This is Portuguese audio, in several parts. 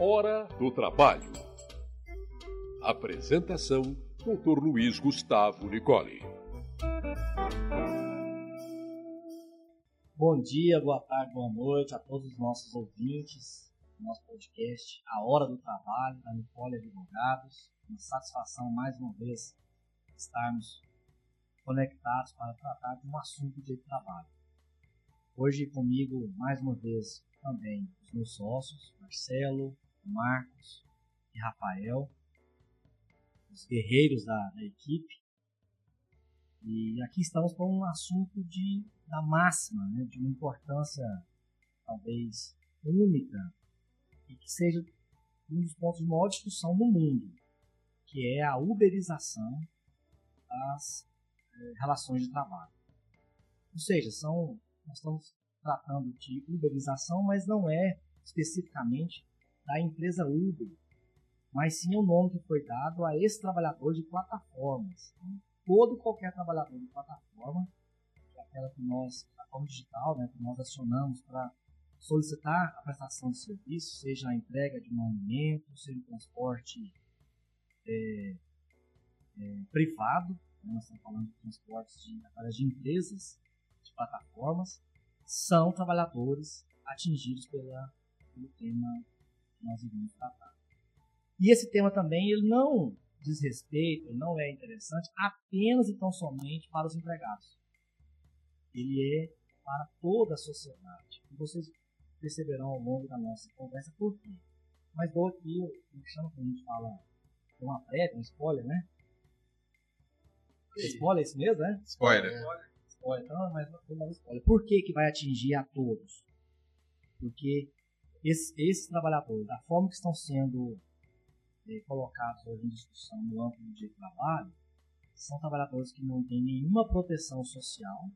Hora do Trabalho. Apresentação: Dr. Luiz Gustavo Nicole. Bom dia, boa tarde, boa noite a todos os nossos ouvintes do nosso podcast A Hora do Trabalho, da Nicole Advogados. Uma satisfação mais uma vez estarmos conectados para tratar de um assunto de trabalho. Hoje comigo, mais uma vez, também os meus sócios, Marcelo, Marcos e Rafael, os guerreiros da, da equipe. E aqui estamos com um assunto de, da máxima, né, de uma importância talvez única e que seja um dos pontos de maior discussão no mundo, que é a uberização das eh, relações de trabalho. Ou seja, são, nós estamos tratando de uberização, mas não é especificamente da empresa Uber, mas sim o nome que foi dado a esse trabalhador de plataformas. Então, todo qualquer trabalhador de plataforma, que é aquela que nós, a forma digital, né, que nós acionamos para solicitar a prestação de serviço, seja a entrega de um alimento, seja o transporte é, é, privado, né, nós estamos falando de transportes de, através de empresas, de plataformas, são trabalhadores atingidos pela, pelo tema nós iremos tratar. E esse tema também ele não diz respeito, não é interessante apenas e tão somente para os empregados. Ele é para toda a sociedade. E vocês perceberão ao longo da nossa conversa por quê. Mas dou aqui, eu chamo que a gente fala uma prévia, um spoiler, né? Spoiler é isso mesmo, né? Spoiler. Spoiler, então, mas vou dar um spoiler. Por que, que vai atingir a todos? Porque esses, trabalhadores, da forma que estão sendo eh, colocados hoje em discussão no âmbito do direito do trabalho, são trabalhadores que não têm nenhuma proteção social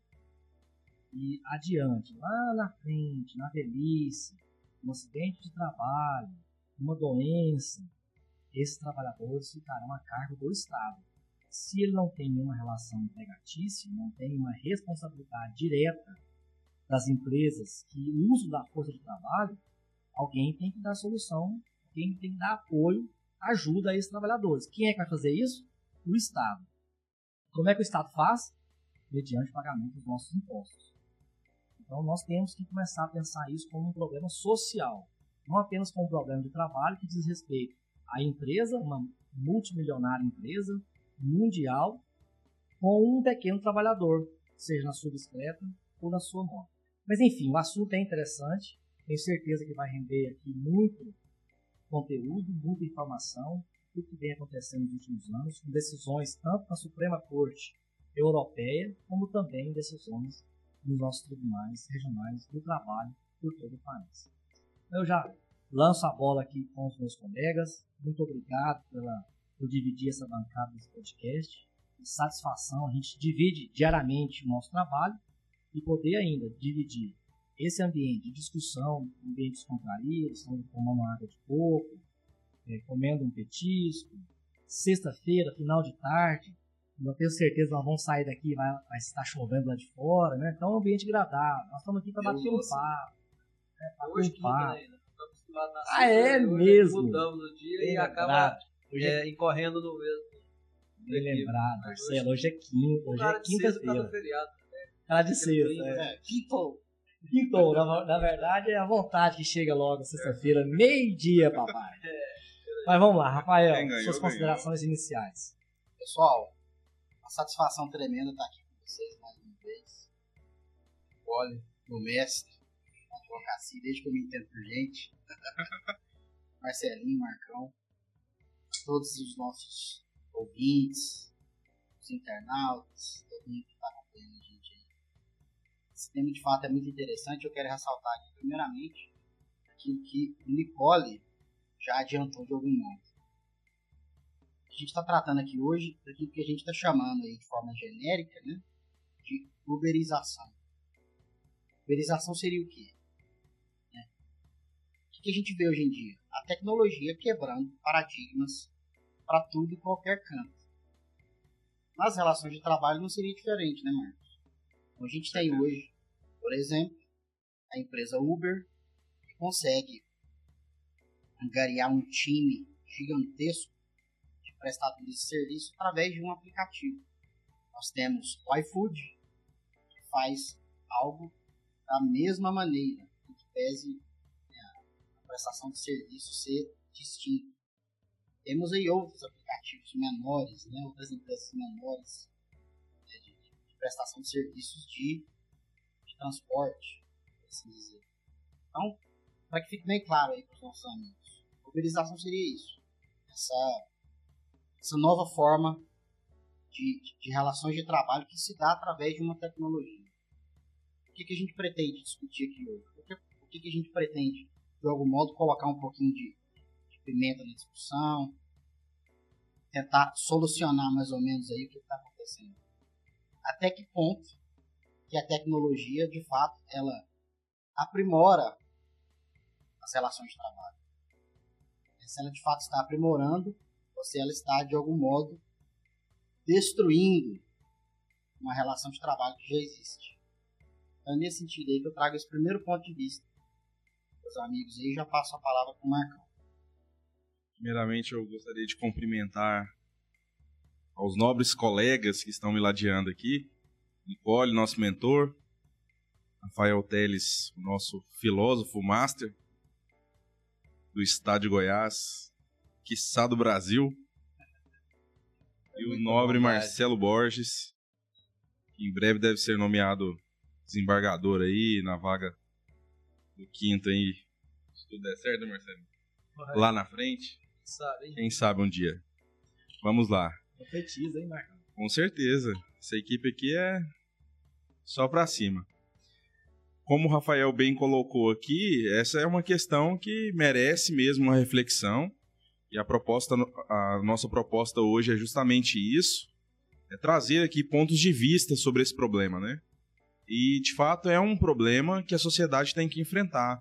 e adiante, lá na frente, na velhice, um acidente de trabalho, uma doença, esses trabalhadores ficarão a cargo do Estado. Se ele não tem nenhuma relação empregatícia, não tem uma responsabilidade direta das empresas que usam da força de trabalho, alguém tem que dar solução, alguém tem que dar apoio, ajuda a esses trabalhadores. Quem é que vai fazer isso? O Estado. Como é que o Estado faz? Mediante o pagamento dos nossos impostos. Então nós temos que começar a pensar isso como um problema social, não apenas como um problema de trabalho que diz respeito à empresa, uma multimilionária empresa mundial, com um pequeno trabalhador, seja na sua bicicleta ou na sua moto. Mas enfim, o assunto é interessante, tenho certeza que vai render aqui muito conteúdo, muita informação, tudo que vem acontecendo nos últimos anos, com decisões tanto na Suprema Corte Europeia, como também decisões nos nossos tribunais regionais do trabalho por todo o país. Eu já lanço a bola aqui com os meus colegas. Muito obrigado pela, por dividir essa bancada desse podcast. Satisfação, a gente divide diariamente o nosso trabalho e poder ainda dividir esse ambiente de discussão, ambiente descontraído, estamos tomando água de coco, é, comendo um petisco, sexta-feira, final de tarde, não tenho certeza que nós vamos sair daqui, vai, vai estar chovendo lá de fora, né? Então é um ambiente agradável. Nós estamos aqui para bater um papo. Né? Bater um papo. Ah, é mesmo. Mudamos no dia Bem e acaba hoje é, incorrendo no mesmo. Bem lembrado, Marcelo. Hoje é quinta, hoje é quinta-feira. Cara de sexta. É. Quinto. Quinto, na, na verdade é a vontade que chega logo sexta-feira, meio-dia, papai. Mas vamos lá, Rafael, ganhou, suas considerações ganhou. iniciais. Pessoal, satisfação tremenda estar aqui com vocês mais uma vez. Olha, meu mestre, na advocacia, desde que eu me entendo por gente. Marcelinho, Marcão, todos os nossos ouvintes, os internautas, todo mundo que está Esse tema de fato é muito interessante. Eu quero ressaltar aqui, primeiramente, aquilo que o Nicole já adiantou de algum modo a gente está tratando aqui hoje daquilo que a gente está chamando aí de forma genérica né, de uberização. Uberização seria o quê? Né? O que a gente vê hoje em dia? A tecnologia quebrando paradigmas para tudo e qualquer canto. Nas relações de trabalho não seria diferente, né, Marcos? Então, a gente tem hoje, por exemplo, a empresa Uber, que consegue angariar um time gigantesco de prestadores de serviço através de um aplicativo. Nós temos o iFood, que faz algo da mesma maneira, que pese né, a prestação de serviço ser distinta. Temos aí outros aplicativos menores, né, outras empresas menores né, de, de, prestação de serviços de transporte, por assim dizer. Então, para que fique bem claro aí para os nossos amigos, uberização seria isso. Essa, essa nova forma de, de, relações de trabalho que se dá através de uma tecnologia. O que, que a gente pretende discutir aqui hoje? O que, o que, que a gente pretende, de algum modo, colocar um pouquinho de, de pimenta na discussão, tentar solucionar mais ou menos aí o que está acontecendo. Até que ponto que a tecnologia, de fato, ela aprimora as relações de trabalho. Se ela de fato está aprimorando, ou se ela está de algum modo destruindo uma relação de trabalho que já existe. Então, é nesse sentido aí que eu trago esse primeiro ponto de vista. Meus amigos aí, já passo a palavra para o Marcão. Primeiramente, eu gostaria de cumprimentar aos nobres colegas que estão me ladeando aqui. Nicole, nosso mentor. Rafael Teles, nosso filósofo master do estado de Goiás, quiçá do Brasil. E o nobre Marcelo Borges, que em breve deve ser nomeado desembargador aí na vaga do quinto aí. Se tudo der certo, Marcelo? Lá na frente. Sabe, Quem sabe um dia. Vamos lá. Profetiza, hein, Marcão? Com certeza. Essa equipe aqui é só pra cima. Como o Rafael bem colocou aqui, essa é uma questão que merece mesmo uma reflexão. E a proposta, a nossa proposta hoje é justamente isso, é trazer aqui pontos de vista sobre esse problema, né? E de fato é um problema que a sociedade tem que enfrentar,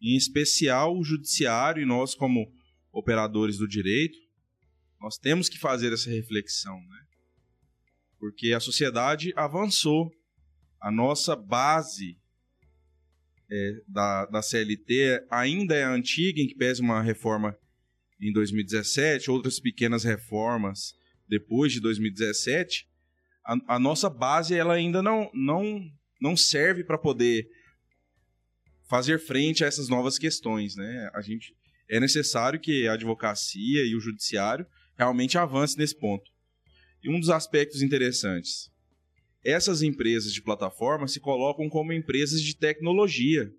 em especial o judiciário e nós como operadores do direito, nós temos que fazer essa reflexão, né? Porque a sociedade avançou, a nossa base é, da, da CLT ainda é antiga, em que pese uma reforma em 2017, outras pequenas reformas depois de 2017, a, a nossa base ela ainda não, não, não serve para poder fazer frente a essas novas questões, né? A gente é necessário que a advocacia e o judiciário realmente avancem nesse ponto. E um dos aspectos interessantes, essas empresas de plataforma se colocam como empresas de tecnologia.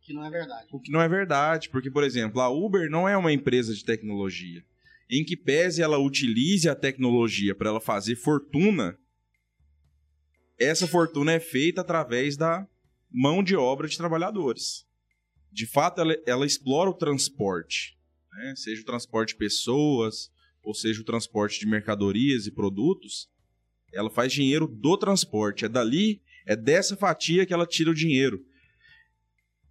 Que não é verdade. O que não é verdade, porque, por exemplo, a Uber não é uma empresa de tecnologia. Em que pese ela utilize a tecnologia para ela fazer fortuna, essa fortuna é feita através da mão de obra de trabalhadores. De fato, ela, ela explora o transporte, né? seja o transporte de pessoas, ou seja o transporte de mercadorias e produtos. Ela faz dinheiro do transporte. É dali, é dessa fatia que ela tira o dinheiro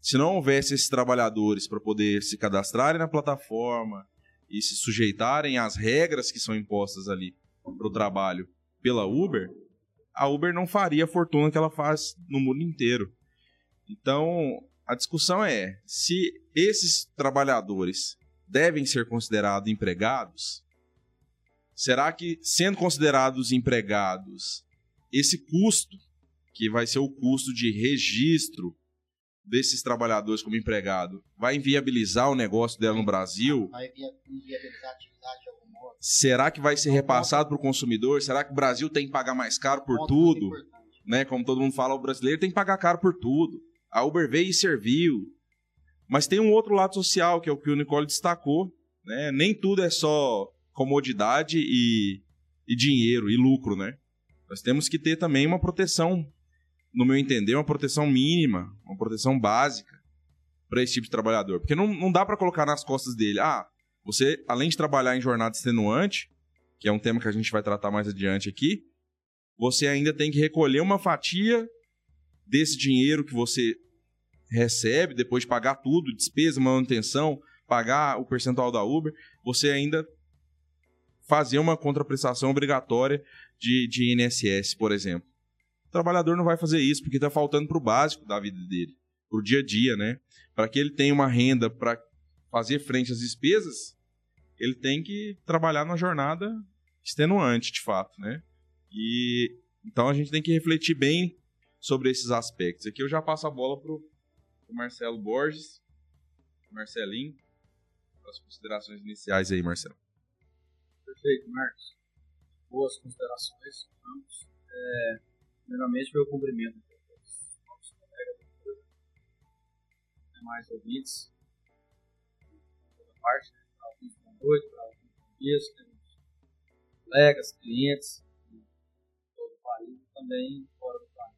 se não houvesse esses trabalhadores para poder se cadastrarem na plataforma e se sujeitarem às regras que são impostas ali para o trabalho pela Uber, a Uber não faria a fortuna que ela faz no mundo inteiro. Então, a discussão é se esses trabalhadores devem ser considerados empregados. Será que, sendo considerados empregados, esse custo, que vai ser o custo de registro desses trabalhadores como empregado vai inviabilizar o negócio dela no Brasil? Vai inviabilizar a atividade de algum modo. Será que vai ser repassado para o consumidor? Será que o Brasil tem que pagar mais caro por tudo? Né? Como todo mundo fala, o brasileiro tem que pagar caro por tudo. A Uber veio e serviu. Mas tem um outro lado social, que é o que o Nicole destacou. Né? Nem tudo é só comodidade e, e dinheiro e lucro, né? Nós temos que ter também uma proteção no meu entender, uma proteção mínima, uma proteção básica para esse tipo de trabalhador. Porque não, não dá para colocar nas costas dele, ah, você, além de trabalhar em jornada extenuante, que é um tema que a gente vai tratar mais adiante aqui, você ainda tem que recolher uma fatia desse dinheiro que você recebe, depois de pagar tudo, despesa, manutenção, pagar o percentual da Uber, você ainda fazer uma contraprestação obrigatória de, de INSS, por exemplo. O trabalhador não vai fazer isso porque está faltando para o básico da vida dele, para o dia a dia, né? Para que ele tenha uma renda para fazer frente às despesas, ele tem que trabalhar numa jornada extenuante, de fato, né? E então a gente tem que refletir bem sobre esses aspectos. Aqui eu já passo a bola pro, pro Marcelo Borges, Marcelinho, as considerações iniciais aí, Marcelo. Perfeito, Marcos. Boas considerações. É, primeiramente, meu cumprimento a todos os nossos colegas da empresa, demais ouvintes, toda parte, né, para alguns da noite, para alguns da dias, temos colegas, clientes, de todo o país e também fora do país.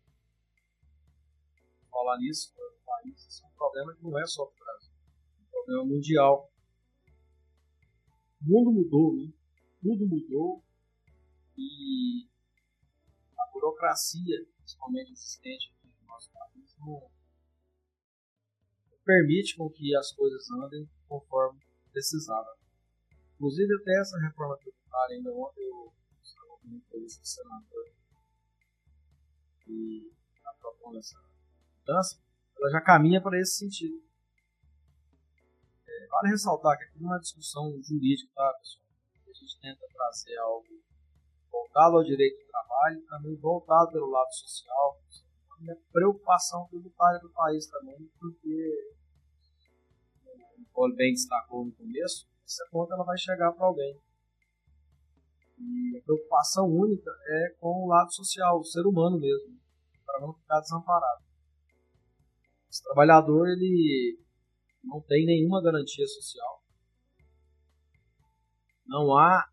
Falar nisso, fora do país, isso é um problema que não é só para o Brasil, é um problema mundial. O mundo mudou, né? Tudo mudou e a burocracia, principalmente existente aqui no nosso país, não permite com que as coisas andem conforme precisava. Inclusive até essa reforma tributária, ainda ontem eu estava com uma entrevista do senador e está propondo essa mudança, ela já caminha para esse sentido. É, vale ressaltar que aqui não é uma discussão jurídica, tá, pessoal? A gente tenta trazer algo voltado ao direito do trabalho, também voltado pelo lado social, e a preocupação tributária do país também, porque, como o bem destacou no começo, essa conta ela vai chegar para alguém. E a preocupação única é com o lado social, o ser humano mesmo, para não ficar desamparado. Esse trabalhador ele não tem nenhuma garantia social. Não há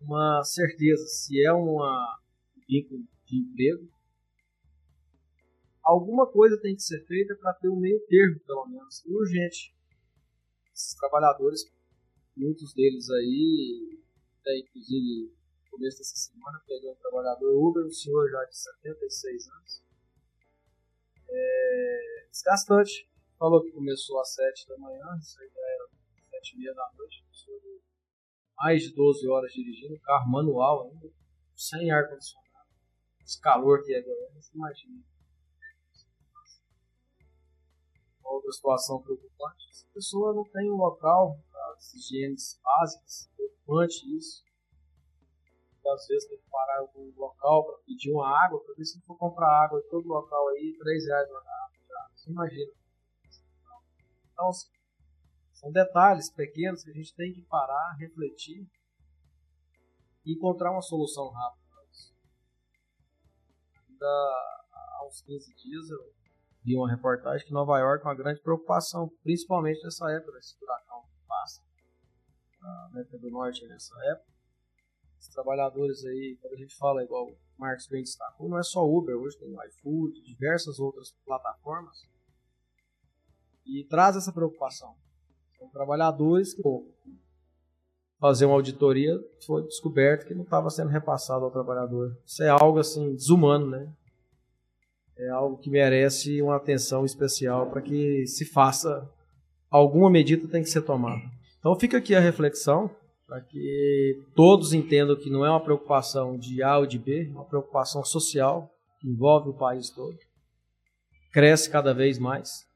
uma certeza se é uma vínculo de emprego. Alguma coisa tem que ser feita para ter um meio termo, pelo menos, urgente. Esses trabalhadores, muitos deles aí, até inclusive no começo dessa semana, peguei um trabalhador Uber, um senhor já de 76 anos. É desgastante. Falou que começou às 7 da manhã, isso aí já era 7 e meia da noite. Pessoa de mais de 12 horas dirigindo, carro manual ainda, sem ar-condicionado. Esse calor que é Goiânia, você imagina. Outra situação preocupante, essa pessoa não tem um local para as higienes básicas, preocupante isso. Às vezes tem que parar em algum local para pedir uma água, porque se for comprar água em todo local aí, 3 reais uma garrafa já. Você imagina. Então, assim, são detalhes pequenos que a gente tem que parar, refletir e encontrar uma solução rápida. Ainda há uns 15 dias eu vi uma reportagem que Nova York é uma grande preocupação, principalmente nessa época desse furacão que passa na América do Norte nessa época. Os trabalhadores aí, quando a gente fala igual o Marcos bem destacou, não é só Uber, hoje tem o iFood, diversas outras plataformas e traz essa preocupação. São trabalhadores que fazer uma auditoria foi descoberto que não estava sendo repassado ao trabalhador. Isso é algo assim desumano, né? É algo que merece uma atenção especial para que se faça alguma medida tem que ser tomada. Então fica aqui a reflexão para que todos entendam que não é uma preocupação de A ou de B, é uma preocupação social que envolve o país todo. Cresce cada vez mais.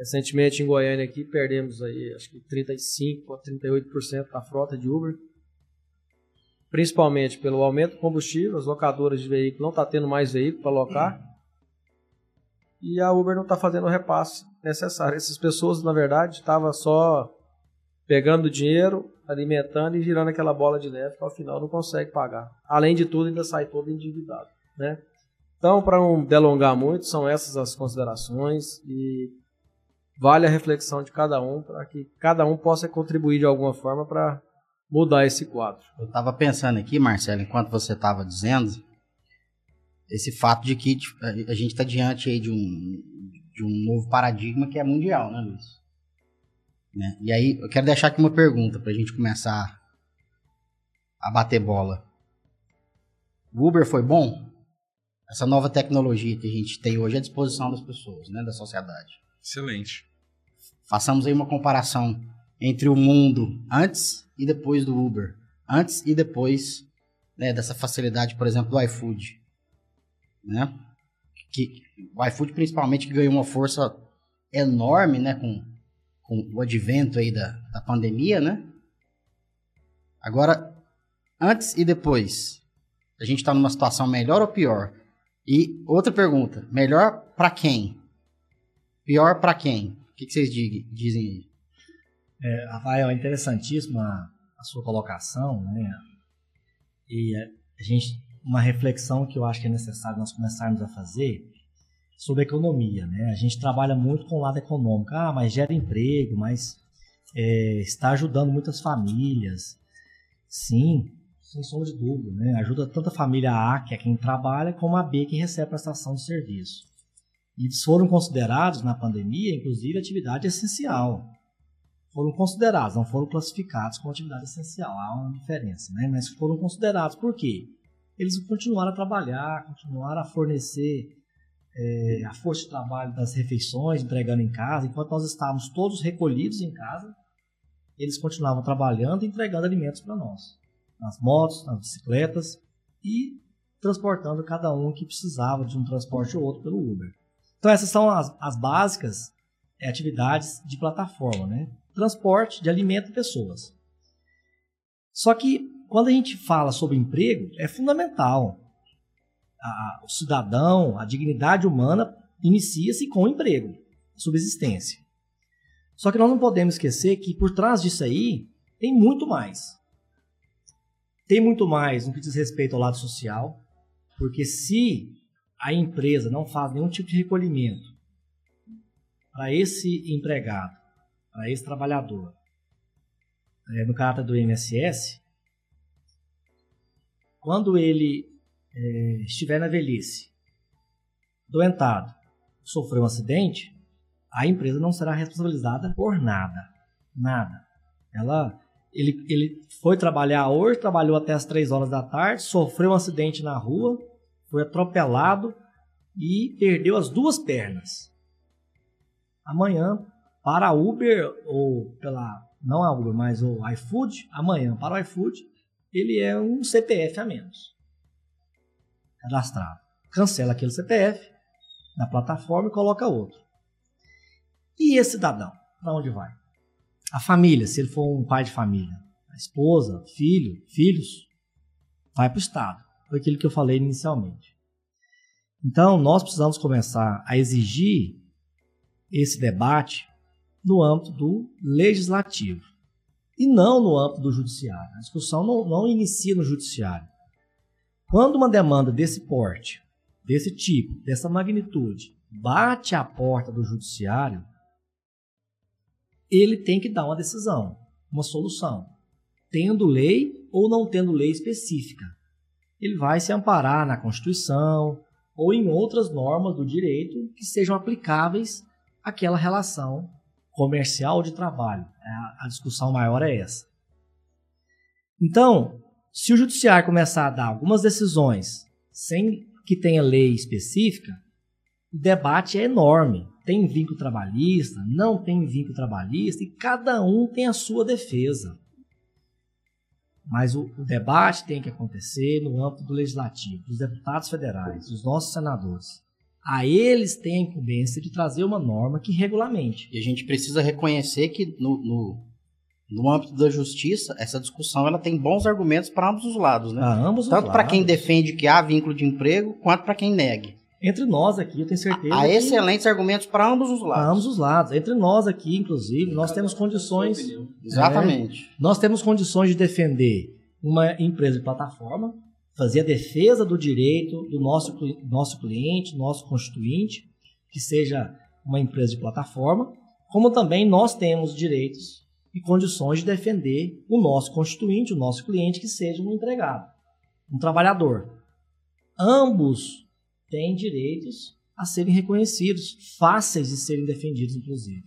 Recentemente em Goiânia aqui perdemos aí acho que 35 a 38% da frota de Uber. Principalmente pelo aumento do combustível, as locadoras de veículos não tá tendo mais veículo para alocar. E a Uber não está fazendo o repasse necessário. Essas pessoas, na verdade, estavam só pegando dinheiro, alimentando e girando aquela bola de neve que ao final não consegue pagar. Além de tudo, ainda sai todo endividado. Né? Então, para não delongar muito, são essas as considerações e vale a reflexão de cada um para que cada um possa contribuir de alguma forma para mudar esse quadro. Eu estava pensando aqui, Marcelo, enquanto você estava dizendo, esse fato de que tipo, a gente está diante aí de um, de um novo paradigma que é mundial, né, Luiz? Né? E aí, eu quero deixar aqui uma pergunta para a gente começar a bater bola. O Uber foi bom? Essa nova tecnologia que a gente tem hoje à disposição das pessoas, né, da sociedade. Excelente. Façamos aí uma comparação entre o mundo antes e depois do Uber. Antes e depois né, dessa facilidade, por exemplo, do iFood. Né? Que, o iFood, principalmente, ganhou uma força enorme né, com, com o advento aí da, da pandemia, né? Agora, antes e depois, a gente está numa situação melhor ou pior? E outra pergunta, melhor para quem? Pior para quem? Que, que vocês dizem aí? É, Rafael, é interessantíssima a sua colocação, né? E a, a gente, uma reflexão que eu acho que é necessário nós começarmos a fazer sobre economia, né? A gente trabalha muito com o lado econômico, ah, mas gera emprego, mas é, está ajudando muitas famílias. Sim, sem sombra de dúvida, né? Ajuda tanto a família A, que é quem trabalha, como a B, que recebe a prestação de serviço. E foram considerados na pandemia, inclusive, atividade essencial foram considerados, não foram classificados como atividade essencial. Há uma diferença, né? Mas foram considerados. Por quê? Eles continuaram a trabalhar, continuaram a fornecer é, a força de trabalho das refeições, entregando em casa. Enquanto nós estávamos todos recolhidos em casa, eles continuavam trabalhando e entregando alimentos para nós. Nas motos, nas bicicletas e transportando cada um que precisava de um transporte ou outro pelo Uber. Então essas são as, as básicas é, atividades de plataforma, né? transporte de alimento e pessoas. Só que quando a gente fala sobre emprego, é fundamental. A- o cidadão, a dignidade humana inicia-se com o emprego, subsistência. Só que nós não podemos esquecer que por trás disso aí tem muito mais. Tem muito mais no que diz respeito ao lado social, porque se a empresa não faz nenhum tipo de recolhimento para esse empregado, para esse trabalhador, é, no caráter do INSS, quando ele é, estiver na velhice, doentado, sofreu um acidente, a empresa não será responsabilizada por nada. Nada. Ela, ele, ele foi trabalhar hoje, trabalhou até as 3 horas da tarde, sofreu um acidente na rua, foi atropelado e perdeu as duas pernas. Amanhã, para a Uber ou pela não a Uber, mas o iFood, amanhã para o iFood, ele é um CPF a menos. Cadastrado. Cancela aquele CPF na plataforma e coloca outro. E esse cidadão, para onde vai? A família, se ele for um pai de família, a esposa, filho, filhos, vai para o Estado. Foi aquilo que eu falei inicialmente. Então, nós precisamos começar a exigir esse debate no âmbito do legislativo e não no âmbito do judiciário. A discussão não, não inicia no judiciário. Quando uma demanda desse porte, desse tipo, dessa magnitude, bate à porta do judiciário, ele tem que dar uma decisão, uma solução, tendo lei ou não tendo lei específica. Ele vai se amparar na Constituição ou em outras normas do direito que sejam aplicáveis àquela relação comercial de trabalho. A, a discussão maior é essa. Então, se o judiciário começar a dar algumas decisões sem que tenha lei específica, o debate é enorme. Tem vínculo trabalhista, não tem vínculo trabalhista, e cada um tem a sua defesa. Mas o, o debate tem que acontecer no âmbito do legislativo, dos deputados federais, dos nossos senadores. A eles tem a incumbência de trazer uma norma que regulamente. E a gente precisa reconhecer que no, no, no âmbito da justiça, essa discussão ela tem bons argumentos para ambos os lados, né? Ambos os Tanto para quem defende que há vínculo de emprego, quanto para quem negue. Entre nós aqui, eu tenho certeza. Há que- excelentes argumentos para ambos os Para lados. ambos os lados. Entre nós aqui, inclusive, nós temos condições. Exatamente. Nós temos condições de defender uma empresa de plataforma, fazer a defesa do direito do nosso, nosso cliente, nosso constituinte, que seja uma empresa de plataforma, como também nós temos direitos e condições de defender o nosso constituinte, o nosso cliente, que seja um empregado, um trabalhador. Ambos têm direitos a serem reconhecidos, fáceis de serem defendidos, inclusive.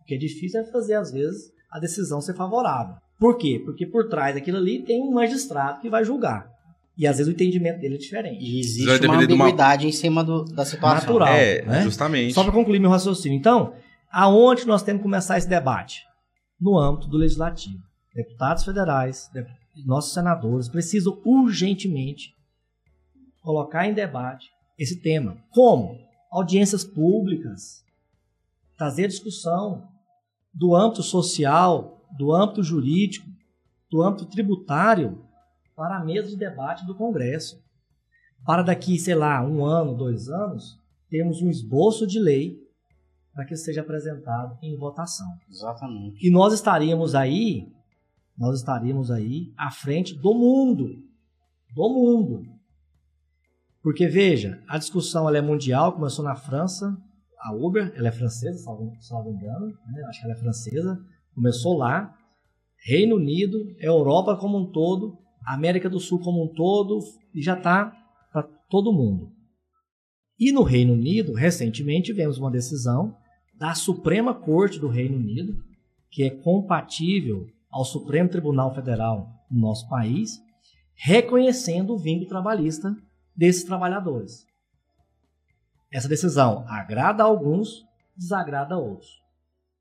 O que é difícil é fazer, às vezes, a decisão ser favorável. Por quê? Porque por trás daquilo ali tem um magistrado que vai julgar. E às vezes o entendimento dele é diferente. E existe uma depender de uma- ambiguidade em cima do- da situação. Natural. é, né? justamente. Só para concluir meu raciocínio. Então, aonde nós temos que começar esse debate? No âmbito do legislativo. Deputados federais, de- nossos senadores precisam urgentemente colocar em debate esse tema. Como? Audiências públicas, trazer discussão, do âmbito social, do âmbito jurídico, do âmbito tributário para a mesa de debate do Congresso. Para daqui, sei lá, um ano, dois anos, temos um esboço de lei para que seja apresentado em votação. Exatamente. E nós estaríamos aí, nós estaríamos aí à frente do mundo, do mundo. Porque veja, a discussão ela é mundial, começou na França, a Uber, ela é francesa, salvo, salvo engano, né? acho que ela é francesa, começou lá, Reino Unido, Europa como um todo, América do Sul como um todo, e já está para todo mundo. E no Reino Unido, recentemente, tivemos uma decisão da Suprema Corte do Reino Unido, que é compatível ao Supremo Tribunal Federal no nosso país, reconhecendo o vínculo trabalhista desses trabalhadores. Essa decisão agrada a alguns, desagrada a outros.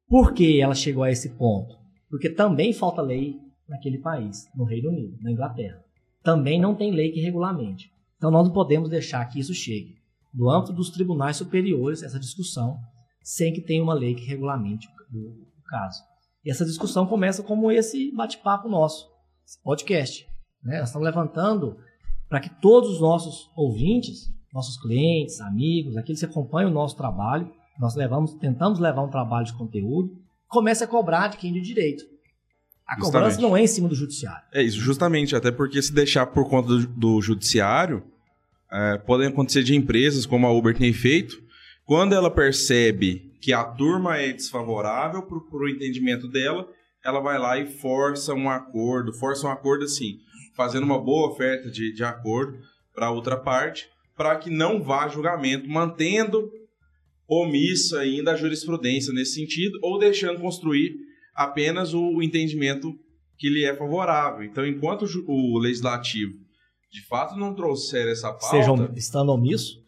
Por que ela chegou a esse ponto? Porque também falta lei naquele país, no Reino Unido, na Inglaterra. Também não tem lei que regulamente. Então nós não podemos deixar que isso chegue no âmbito dos tribunais superiores, essa discussão, sem que tenha uma lei que regulamente o, caso. E essa discussão começa como esse bate-papo nosso, esse podcast. Né? Nós estamos levantando para que todos os nossos ouvintes, nossos clientes, amigos, aqueles que acompanham o nosso trabalho, nós levamos, tentamos levar um trabalho de conteúdo, comece a cobrar de quem de direito. A Justamente. cobrança não é em cima do judiciário. É isso, justamente, até porque se deixar por conta do, do judiciário, é, podem acontecer de empresas, como a Uber tem feito, quando ela percebe que a turma é desfavorável para o entendimento dela, ela vai lá e força um acordo, força um acordo assim, fazendo uma boa oferta de, de acordo para a outra parte, para que não vá a julgamento, mantendo omissa ainda a jurisprudência nesse sentido, ou deixando construir apenas o entendimento que lhe é favorável. Então, enquanto o legislativo de fato não trouxer essa pauta, Sejam estando omisso,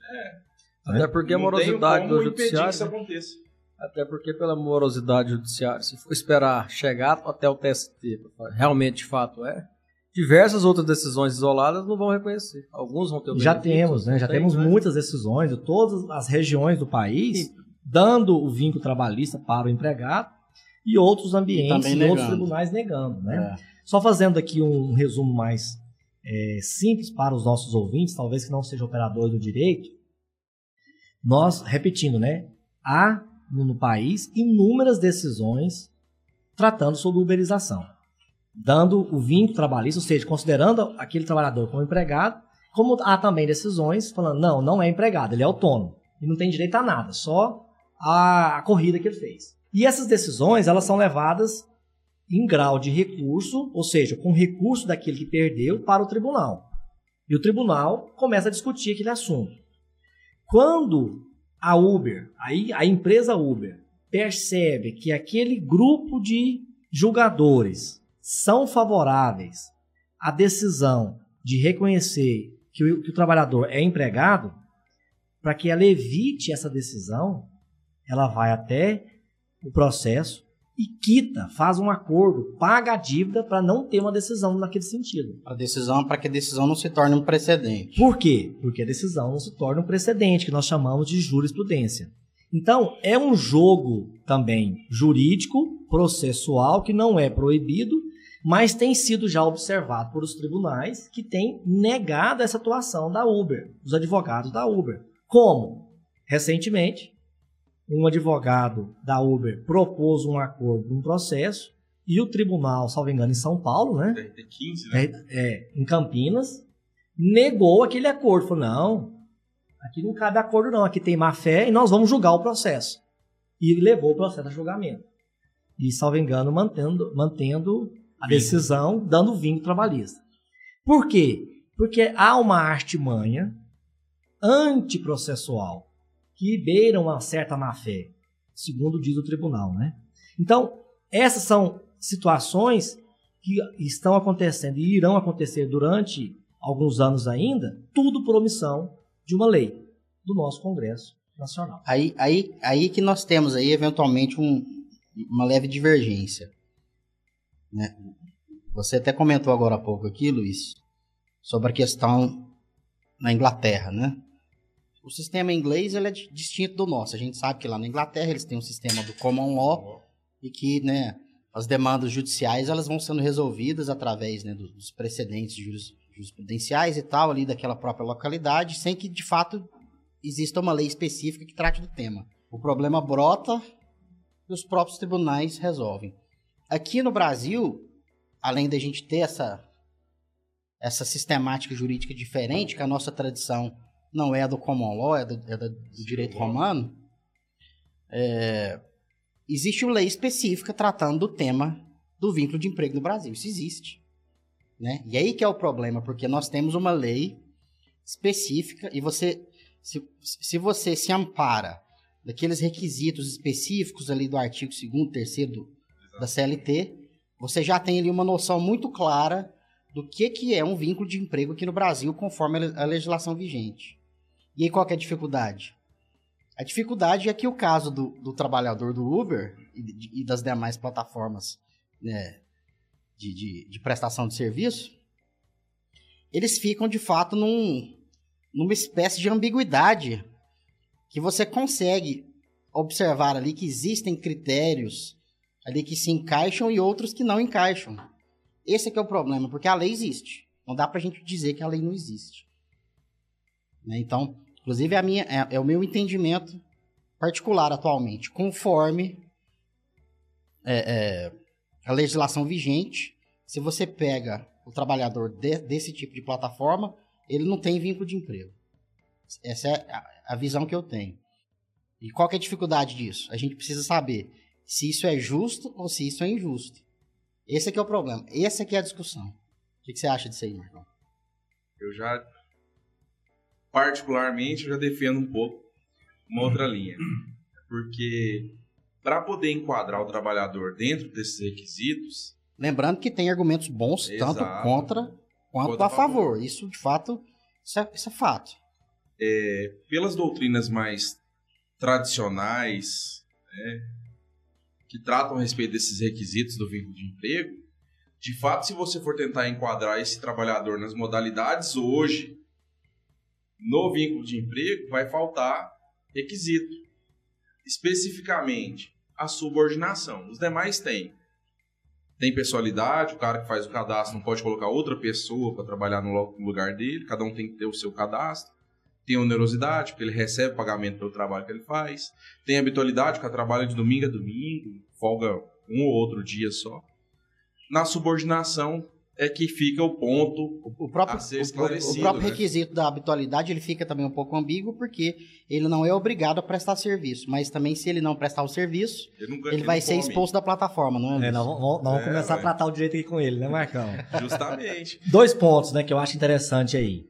Até porque a morosidade do impedir que judiciário. isso aconteça. Até porque pela morosidade judiciária, se for esperar chegar até o TST, realmente de fato é, diversas outras decisões isoladas não vão reconhecer. Alguns vão ter o já temos, né? Já têm, temos né? muitas decisões de todas as regiões do país dando o vínculo trabalhista para o empregado e outros ambientes também e outros tribunais negando, né? É. Só fazendo aqui um resumo mais é, simples para os nossos ouvintes, talvez que não seja operador do direito, nós, repetindo, né? Há no, no país inúmeras decisões tratando sobre uberização, dando o vínculo trabalhista, ou seja, considerando aquele trabalhador como empregado, como há também decisões falando, não, não é empregado, ele é autônomo e não tem direito a nada, só a, a corrida que ele fez. E essas decisões, elas são levadas em grau de recurso, ou seja, com recurso daquele que perdeu para o tribunal. E o tribunal começa a discutir aquele assunto. Quando a Uber, aí a empresa Uber, percebe que aquele grupo de julgadores são favoráveis à decisão de reconhecer que o, que o trabalhador é empregado, para que ela evite essa decisão, ela vai até o processo e quita, faz um acordo, paga a dívida para não ter uma decisão naquele sentido. A decisão para que a decisão não se torne um precedente. Por quê? Porque a decisão não se torna um precedente, que nós chamamos de jurisprudência. Então, é um jogo também jurídico, processual, que não é proibido, mas tem sido já observado por os tribunais que têm negado essa atuação da Uber, os advogados da Uber. Como? Recentemente, um advogado da Uber propôs um acordo num processo e o tribunal, salvo engano, em São Paulo, né? Tem 15, né? é, é, em Campinas, negou aquele acordo. Falou, não, aqui não cabe acordo não, aqui tem má fé e nós vamos julgar o processo. E levou o processo a julgamento. E, salvo engano, mantendo, mantendo a decisão, dando vínculo trabalhista. Por quê? Porque há uma artimanha antiprocessual que beira uma certa má-fé, segundo diz o tribunal, né? Então, essas são situações que estão acontecendo e irão acontecer durante alguns anos ainda, tudo por omissão de uma lei do nosso Congresso Nacional. Aí, aí, aí que nós temos aí, eventualmente, um- uma leve divergência. Né? Você até comentou agora há pouco aqui, Luiz, sobre a questão na Inglaterra, né? O sistema inglês ele é di- distinto do nosso. A gente sabe que lá na Inglaterra eles têm um sistema do common law e que, né, as demandas judiciais elas vão sendo resolvidas através né, dos precedentes juris- jurisprudenciais e tal ali daquela própria localidade, sem que de fato exista uma lei específica que trate do tema. O problema brota e os próprios tribunais resolvem. Aqui no Brasil, além da gente ter essa essa sistemática jurídica diferente, que a nossa tradição não é a do common law, é do, é do direito romano, é, existe uma lei específica tratando do tema do vínculo de emprego no Brasil. Isso existe. Né? E aí que é o problema, porque nós temos uma lei específica e você, se, se você se ampara daqueles requisitos específicos ali do artigo 2º, 3 do, da CLT, você já tem ali uma noção muito clara do que, que é um vínculo de emprego aqui no Brasil, conforme a le- a legislação vigente. E aí qual é a dificuldade? A dificuldade é que o caso do, do trabalhador do Uber e, e das demais plataformas né, de, de, de prestação de serviço, eles ficam de fato num, numa espécie de ambiguidade que você consegue observar ali que existem critérios ali que se encaixam e outros que não encaixam. Esse é que é o problema, porque a lei existe. Não dá pra gente dizer que a lei não existe. Né? Então, inclusive é, a minha, é, é o meu entendimento particular atualmente, conforme é, é, a legislação vigente, se você pega o trabalhador de- desse tipo de plataforma, ele não tem vínculo de emprego. Essa é a, a visão que eu tenho. E qual é a dificuldade disso? A gente precisa saber se isso é justo ou se isso é injusto. Esse aqui é o problema. Essa aqui é a discussão. O que, você acha disso aí, Marcão? Eu já, particularmente, eu já defendo um pouco uma outra linha. Porque para poder enquadrar o trabalhador dentro desses requisitos, Lembrando que tem argumentos bons, tanto Exato. contra quanto Quanto a favor. favor. Isso, de fato, isso é, isso é fato. pelas doutrinas mais tradicionais, né, que tratam a respeito desses requisitos do vínculo de emprego, de fato, se você for tentar enquadrar esse trabalhador nas modalidades hoje, no vínculo de emprego, vai faltar requisito. Especificamente, a subordinação. Os demais têm. Tem pessoalidade, o cara que faz o cadastro não pode colocar outra pessoa para trabalhar no lugar dele, cada um tem que ter o seu cadastro tem onerosidade, porque ele recebe pagamento pelo trabalho que ele faz. Tem habitualidade, porque trabalha de domingo a domingo, folga um ou outro dia só. Na subordinação é que fica o ponto. O próprio, A ser o- o, esclarecido, próprio né? requisito da habitualidade ele fica também um pouco ambíguo, porque ele não é obrigado a prestar serviço. Mas também, se ele não prestar o serviço, Ele, ele vai ser expulso da plataforma, não é? É, nós vamos, nós vamos É, começar vai. a tratar o direito aqui com ele, né, Marcão? Justamente. Dois pontos, né, que eu acho interessante aí.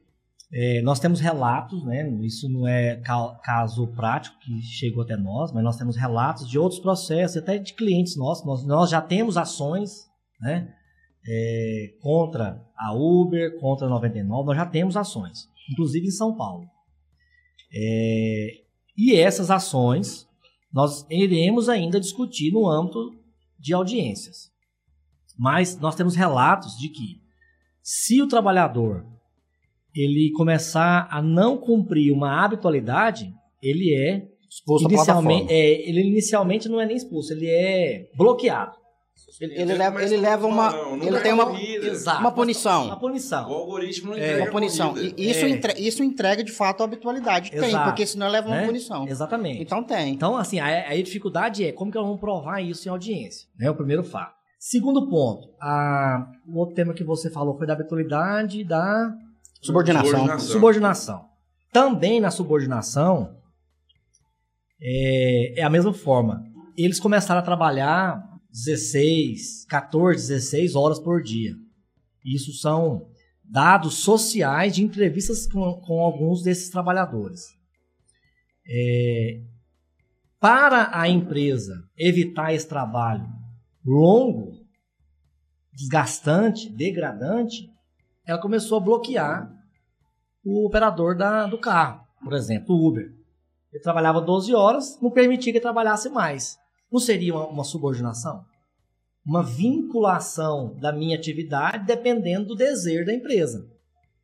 É, nós temos relatos, né, isso não é ca- caso prático que chegou até nós, mas nós temos relatos de outros processos, até de clientes nossos. Nós, nós já temos ações, né, é, contra a Uber, contra a 99, nós já temos ações, inclusive em São Paulo. É, e essas ações nós iremos ainda discutir no âmbito de audiências. Mas nós temos relatos de que se o trabalhador ele começar a não cumprir uma habitualidade, ele é Expulso da inicialmente, plataforma. é, ele inicialmente não é nem expulso, ele é bloqueado. Ele, ele leva, ele leva uma. Não, não ele é tem uma. Exato. uma punição. Uma punição. O algoritmo não É, entrega Uma punição. E isso, É. entre- isso entrega de fato a habitualidade. Tem, Exato. porque senão leva uma Né? punição. Exatamente. Então tem. Então, assim, a, a dificuldade é como que nós vamos provar isso em audiência, né? O primeiro fato. Segundo ponto, a, o outro tema que você falou foi da habitualidade da Subordinação. Subordinação. subordinação. Também na subordinação, é, é a mesma forma. Eles começaram a trabalhar 16, 14, 16 horas por dia. Isso são dados sociais de entrevistas com, com alguns desses trabalhadores. É, para a empresa evitar esse trabalho longo, desgastante, degradante, ela começou a bloquear o operador da- do carro, por exemplo, o Uber. Ele trabalhava 12 horas, não permitia que ele trabalhasse mais. Não seria uma, uma subordinação? Uma vinculação da minha atividade dependendo do desejo da empresa.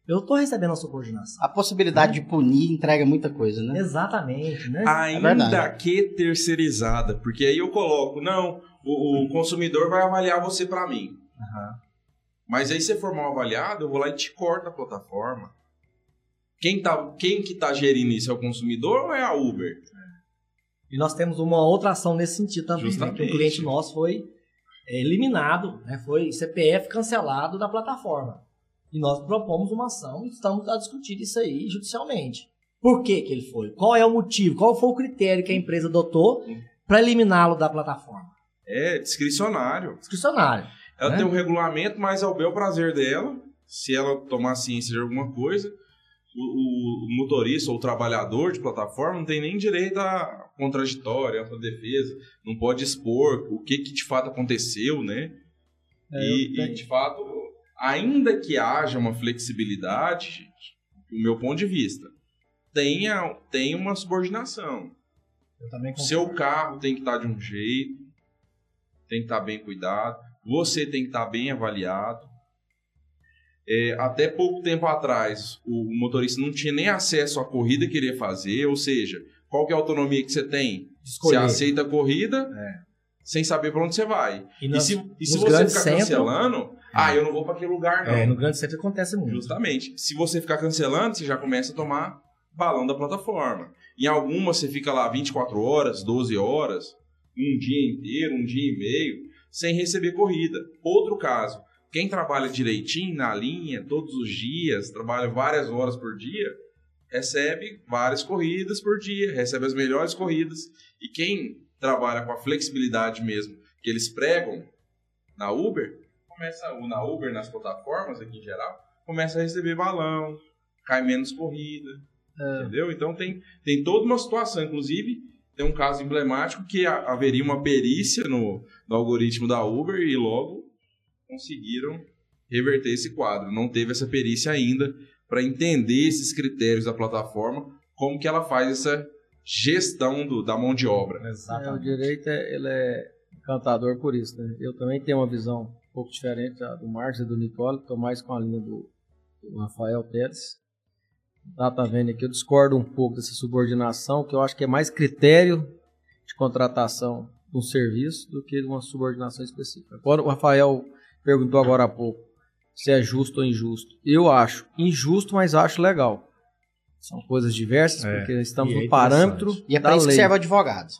Eu estou recebendo uma subordinação. A possibilidade de punir entrega muita coisa, né? Exatamente, né? Ainda verdade. que terceirizada, porque aí eu coloco, não, O, o consumidor vai avaliar você para mim. Aham. Mas aí, você for mal avaliado, eu vou lá e te corto a plataforma. Quem, tá, quem que tá gerindo isso é o consumidor ou é a Uber? E nós temos uma outra ação nesse sentido também, né, que Justamente. um cliente nosso foi é, eliminado, né, foi CPF cancelado da plataforma. E nós propomos uma ação e estamos a discutir isso aí judicialmente. Por que, que ele foi? Qual é o motivo? Qual foi o critério que a empresa adotou para eliminá-lo da plataforma? É discricionário. Discricionário. Ela né? tem um regulamento, mas ao bel prazer dela, se ela tomar ciência de alguma coisa, o, o- o motorista ou o trabalhador de plataforma não tem nem direito a contraditória, a defesa, não pode expor o que, que de fato aconteceu, né? É, e, e, de fato, ainda que haja uma flexibilidade, do meu ponto de vista, tenha, tenha uma subordinação. O seu carro tem que estar de um jeito, tem que estar bem cuidado, você tem que estar bem avaliado. É, até pouco tempo atrás, o motorista não tinha nem acesso à corrida que queria fazer, ou seja, qual que é a autonomia que você tem? Você Escolher. aceita a corrida É. sem saber para onde você vai. E E, nós- se, e se você ficar centros- cancelando, ah, eu não vou para aquele lugar não. É, no grande centro acontece muito. Justamente. Se você ficar cancelando, você já começa a tomar balão da plataforma. Em algumas você fica lá 24 horas, 12 horas, um dia inteiro, um dia e meio, sem receber corrida. Outro caso, quem trabalha direitinho na linha, todos os dias, trabalha várias horas por dia, recebe várias corridas por dia, recebe as melhores corridas. E quem trabalha com a flexibilidade mesmo que eles pregam na Uber, começa na Uber, nas plataformas aqui em geral, começa a receber balão, cai menos corrida, entendeu? Então tem, tem toda uma situação, inclusive tem um caso emblemático que ha- haveria uma perícia no, no algoritmo da Uber e logo conseguiram reverter esse quadro. Não teve essa perícia ainda para entender esses critérios da plataforma, como que ela faz essa gestão do, da mão de obra. É, o Exatamente. direito é, ele é encantador por isso, né? Eu também tenho uma visão um pouco diferente do Marcos e do Nicole, estou mais com a linha do, do Rafael Pérez. Tá, tá vendo aqui, eu discordo um pouco dessa subordinação, que eu acho que é mais critério de contratação de um serviço do que de uma subordinação específica. Agora, o Rafael perguntou agora há pouco se é justo ou injusto. Eu acho injusto, mas acho legal. São coisas diversas, É, porque estamos é no parâmetro E é da pra isso que lei. serve o advogado.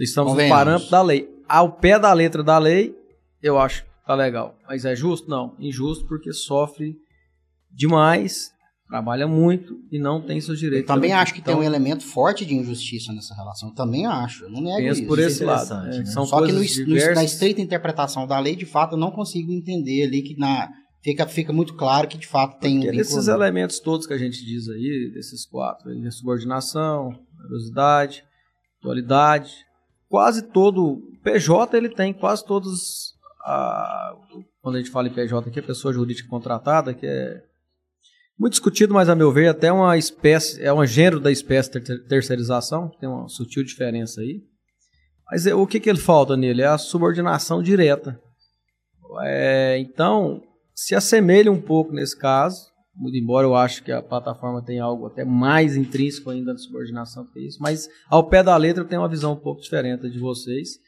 Estamos no parâmetro da lei. Ao pé da letra da lei, eu acho que tá legal. Mas é justo? Não. Injusto porque sofre demais, trabalha muito e não tem seus Eu direitos. também garantidos. acho que tem Então, um elemento forte de injustiça nessa relação. Eu também acho. Eu não nego penso isso. por esse é lado. interessante, É, né? São Só que no, no- na estreita interpretação da lei, de fato, eu não consigo entender ali que na, fica, fica muito claro que de fato tem um Porque vínculo. desses elementos todos que a gente diz aí, desses quatro, aí, subordinação, velocidade, dualidade, quase todo PJ ele tem quase todos a- quando a gente fala em PJ aqui, a pessoa jurídica contratada, que é muito discutido, mas a meu ver até uma espécie, é um gênero da espécie ter- terceirização, tem uma sutil diferença aí. Mas é, o que, que ele falta nele? É a subordinação direta. É, então, se assemelha um pouco nesse caso, muito embora eu acho que a plataforma tem algo até mais intrínseco ainda de subordinação que isso, mas ao pé da letra eu tenho uma visão um pouco diferente de vocês,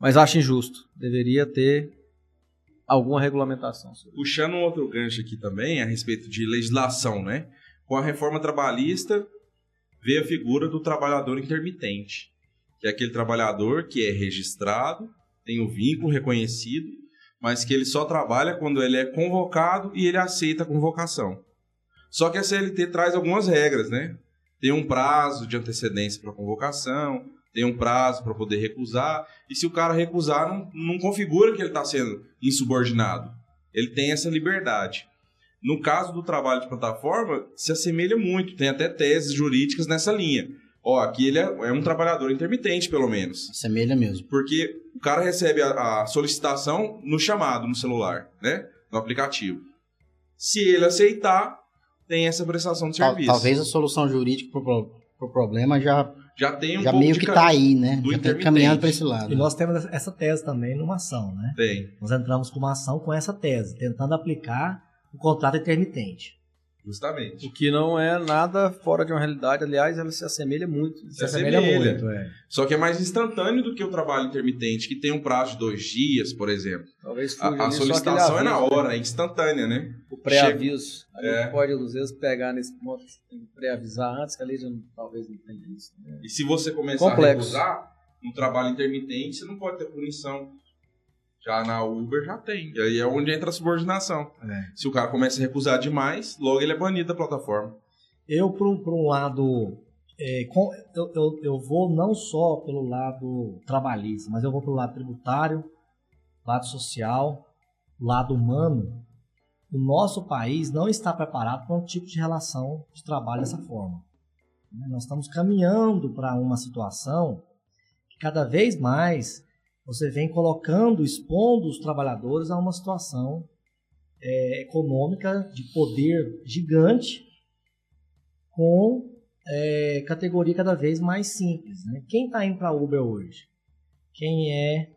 mas acho injusto. Deveria ter alguma regulamentação. sobre. Puxando um outro gancho aqui também, a respeito de legislação, né? Com a reforma trabalhista, veio a figura do trabalhador intermitente, que é aquele trabalhador que é registrado, tem o vínculo reconhecido, mas que ele só trabalha quando ele é convocado e ele aceita a convocação. Só que a CLT traz algumas regras, né? Tem um prazo de antecedência para convocação, tem um prazo para poder recusar, e se o cara recusar, não, não configura que ele está sendo insubordinado. Ele tem essa liberdade. No caso do trabalho de plataforma, se assemelha muito, tem até teses jurídicas nessa linha. Ó, aqui ele é, é um trabalhador intermitente, pelo menos. Assemelha mesmo. Porque o cara recebe a, a solicitação no chamado, no celular, né? No aplicativo. Se ele aceitar, tem essa prestação de serviço. talvez a solução jurídica pro, pro- pro problema já, Já tem um já pouco meio que ca- tá aí, né? do Já tá caminhando para esse lado. E nós temos essa tese também numa ação, né? Tem. Nós entramos com uma ação com essa tese, tentando aplicar o contrato intermitente. Justamente. O que não é nada fora de uma realidade, aliás, ela se assemelha muito. Se assemelha muito, é. Só que é mais instantâneo do que o trabalho intermitente, que tem um prazo de dois dias, por exemplo. Talvez A, fuja a solicitação é na aviso, hora, é instantânea, né? né? O pré-aviso. A gente É. pode, às vezes, pegar nesse ponto, tem que pré-avisar antes, que ali já não- talvez não tenha isso. né? E se você começar Complexo. a recusar um trabalho intermitente, você não pode ter punição. Já na Uber já tem. E aí é onde entra a subordinação. É. Se o cara começa a recusar demais, logo ele é banido da plataforma. Eu, por, um- por um lado, é, com- eu, eu, eu vou não só pelo lado trabalhista, mas eu vou pelo lado tributário, lado social, lado humano. O nosso país não está preparado para um tipo de relação de trabalho dessa forma. Né? Nós estamos caminhando para uma situação que cada vez mais você vem colocando, expondo os trabalhadores a uma situação é, econômica de poder gigante com é, categoria cada vez mais simples. Né? Quem está indo para Uber hoje? Quem é,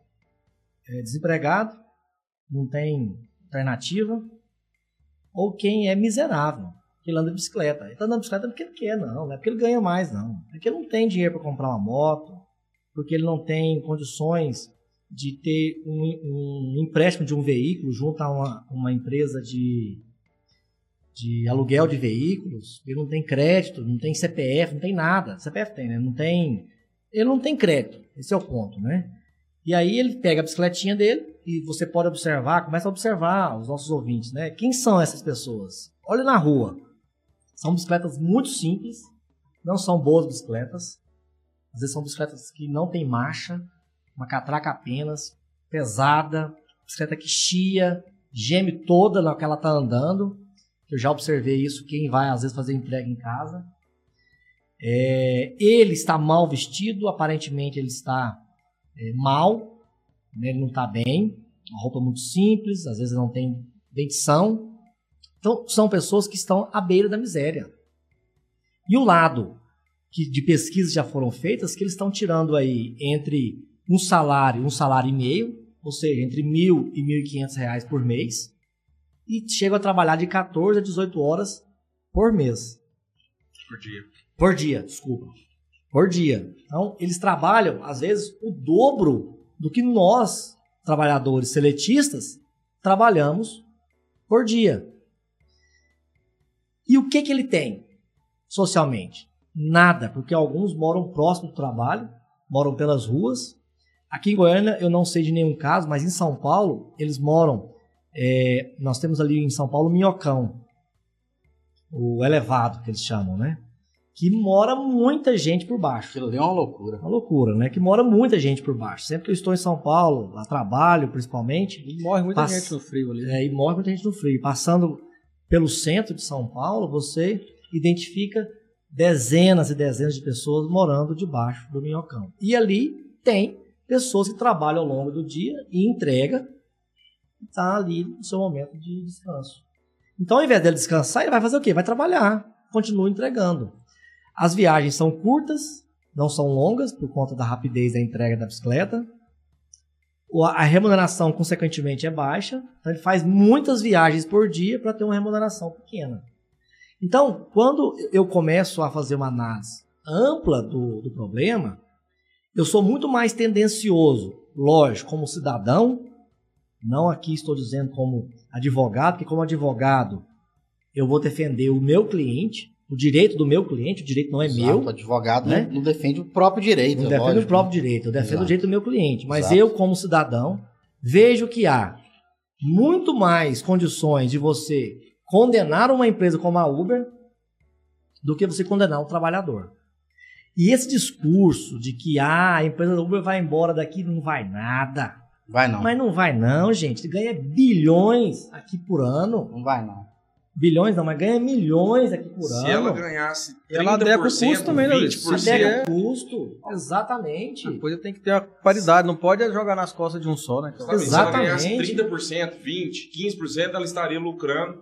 é desempregado, não tem alternativa, ou quem é miserável, que anda de bicicleta. Ele está andando de bicicleta porque ele quer, não, não é porque ele ganha mais, não. É porque ele não tem dinheiro para comprar uma moto, porque ele não tem condições de ter um, um empréstimo de um veículo junto a uma, uma empresa de, de aluguel de veículos, ele não tem crédito, não tem CPF, não tem nada. CPF tem, né? Não tem. Ele não tem crédito. Esse é o ponto, né? E aí ele pega a bicicletinha dele e você pode observar, começa a observar os nossos ouvintes, né? Quem são essas pessoas? Olha na rua. São bicicletas muito simples, não são boas bicicletas. Às vezes são bicicletas que não tem marcha, uma catraca apenas, pesada, bicicleta que chia, geme toda na que ela tá andando. Eu já observei isso, quem vai às vezes fazer entrega em casa. É, ele está mal vestido, aparentemente ele está é, mal, né, ele não está bem, uma roupa muito simples, às vezes não tem dentição. Então, são pessoas que estão à beira da miséria. E o lado que de pesquisas já foram feitas, que eles estão tirando aí entre um salário, um salário e meio, ou seja, entre mil e mil e quinhentos reais por mês, e chegam a trabalhar de 14 a 18 horas por mês. Por dia. Por dia, desculpa. Por dia. Então, eles trabalham, às vezes, o dobro do que nós, trabalhadores seletistas, trabalhamos por dia. E o que, que ele tem socialmente? Nada, porque alguns moram próximo do trabalho, moram pelas ruas. Aqui em Goiânia eu não sei de nenhum caso, mas em São Paulo eles moram. é, nós temos ali em São Paulo o Minhocão, o elevado que eles chamam, né? Que mora muita gente por baixo. Aquilo ali é uma loucura. Uma loucura, né? Que mora muita gente por baixo. Sempre que eu estou em São Paulo, lá trabalho principalmente, E morre muita Passa- gente no frio ali. é, e morre muita gente no frio. Passando pelo centro de São Paulo, você identifica dezenas e dezenas de pessoas morando debaixo do minhocão. E ali tem pessoas que trabalham ao longo do dia e entrega está ali no seu momento de descanso. Então, ao invés dele descansar, ele vai fazer o quê? Vai trabalhar, continua entregando. As viagens são curtas, não são longas por conta da rapidez da entrega da bicicleta. A remuneração, consequentemente, é baixa. Então, ele faz muitas viagens por dia para ter uma remuneração pequena. Então, quando eu começo a fazer uma análise ampla do, do problema, eu sou muito mais tendencioso, lógico, como cidadão, não aqui estou dizendo como advogado, porque como advogado eu vou defender o meu cliente, o direito do meu cliente, o direito não é Exato, meu, O advogado né? não, defende o próprio direito. não defendo lógico. o próprio direito, eu defendo Exato. o direito do meu cliente. Mas Exato. eu, como cidadão, vejo que há muito mais condições de você condenar uma empresa como a Uber do que você condenar um trabalhador. E esse discurso de que ah, a empresa da Uber vai embora daqui, não vai nada. Vai não. Mas não vai não, gente. Ele ganha bilhões aqui por ano. Não vai não. Bilhões não, mas ganha milhões aqui por Se ano. ela ganhasse 30%, Ela adequa o custo também, né, Luiz? 20%, Adequa o custo. Exatamente. A coisa tem que ter a paridade, não pode jogar nas costas de um só, né? Exatamente. Se ela ganhasse Exatamente. 30%, 20%, 15%, ela estaria lucrando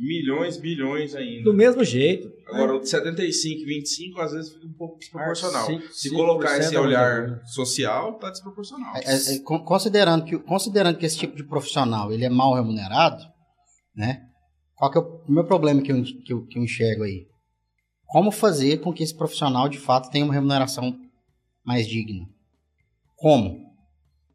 milhões, bilhões ainda. Do mesmo jeito. Agora, o de 75 e 25, às vezes fica um pouco desproporcional. Cinco- Se colocar esse é olhar muito. social, tá desproporcional. É, é, é, con- considerando, que, considerando que esse tipo de profissional ele é mal remunerado, né? qual que é o meu problema que eu, que, eu, que eu enxergo aí? Como fazer com que esse profissional de fato tenha uma remuneração mais digna? Como?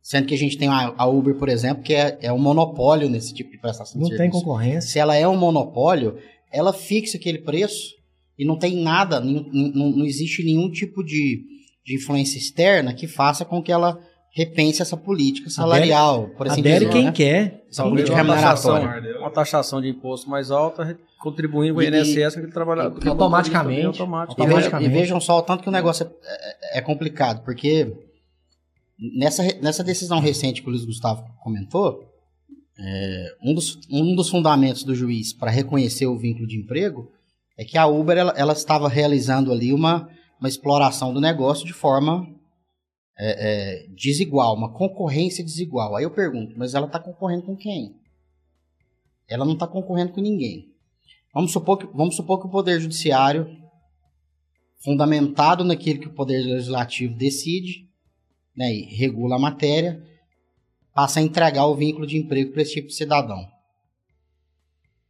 Sendo que a gente tem a, Uber, por exemplo, que é, é um monopólio nesse tipo de prestação Não de tem serviço. concorrência. Se ela é um monopólio, ela fixa aquele preço e não tem nada, não, não existe nenhum tipo de, de influência externa que faça com que ela repense essa política salarial, por assim Adere dizer. quem né? quer. Essa política uma taxação, remuneratória. uma taxação de imposto mais alta, contribuindo com o INSS, com aquele trabalhador. e- automaticamente- automático. E, veja- automaticamente. e vejam só o tanto que o negócio é, é- é complicado, porque nessa, nessa decisão recente que o Luiz Gustavo comentou, é, um, dos, um dos fundamentos do juiz para reconhecer o vínculo de emprego é que a Uber ela, ela estava realizando ali uma, uma exploração do negócio de forma é, é, desigual, uma concorrência desigual. Aí eu pergunto, mas ela está concorrendo com quem? Ela não está concorrendo com ninguém. Vamos supor, que, vamos supor que o Poder Judiciário fundamentado naquilo que o Poder Legislativo decide, né, e regula a matéria, passa a entregar o vínculo de emprego para esse tipo de cidadão.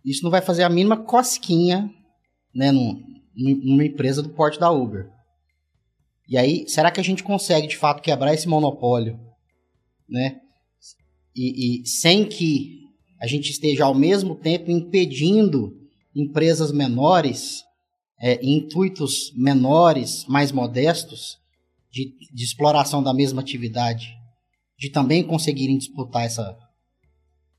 Isso não vai fazer a mínima cosquinha né, num- numa empresa do porte da Uber. E aí, será que a gente consegue de fato quebrar esse monopólio, né? E, e sem que a gente esteja ao mesmo tempo impedindo empresas menores é, intuitos menores, mais modestos, de, de exploração da mesma atividade, de também conseguirem disputar essa,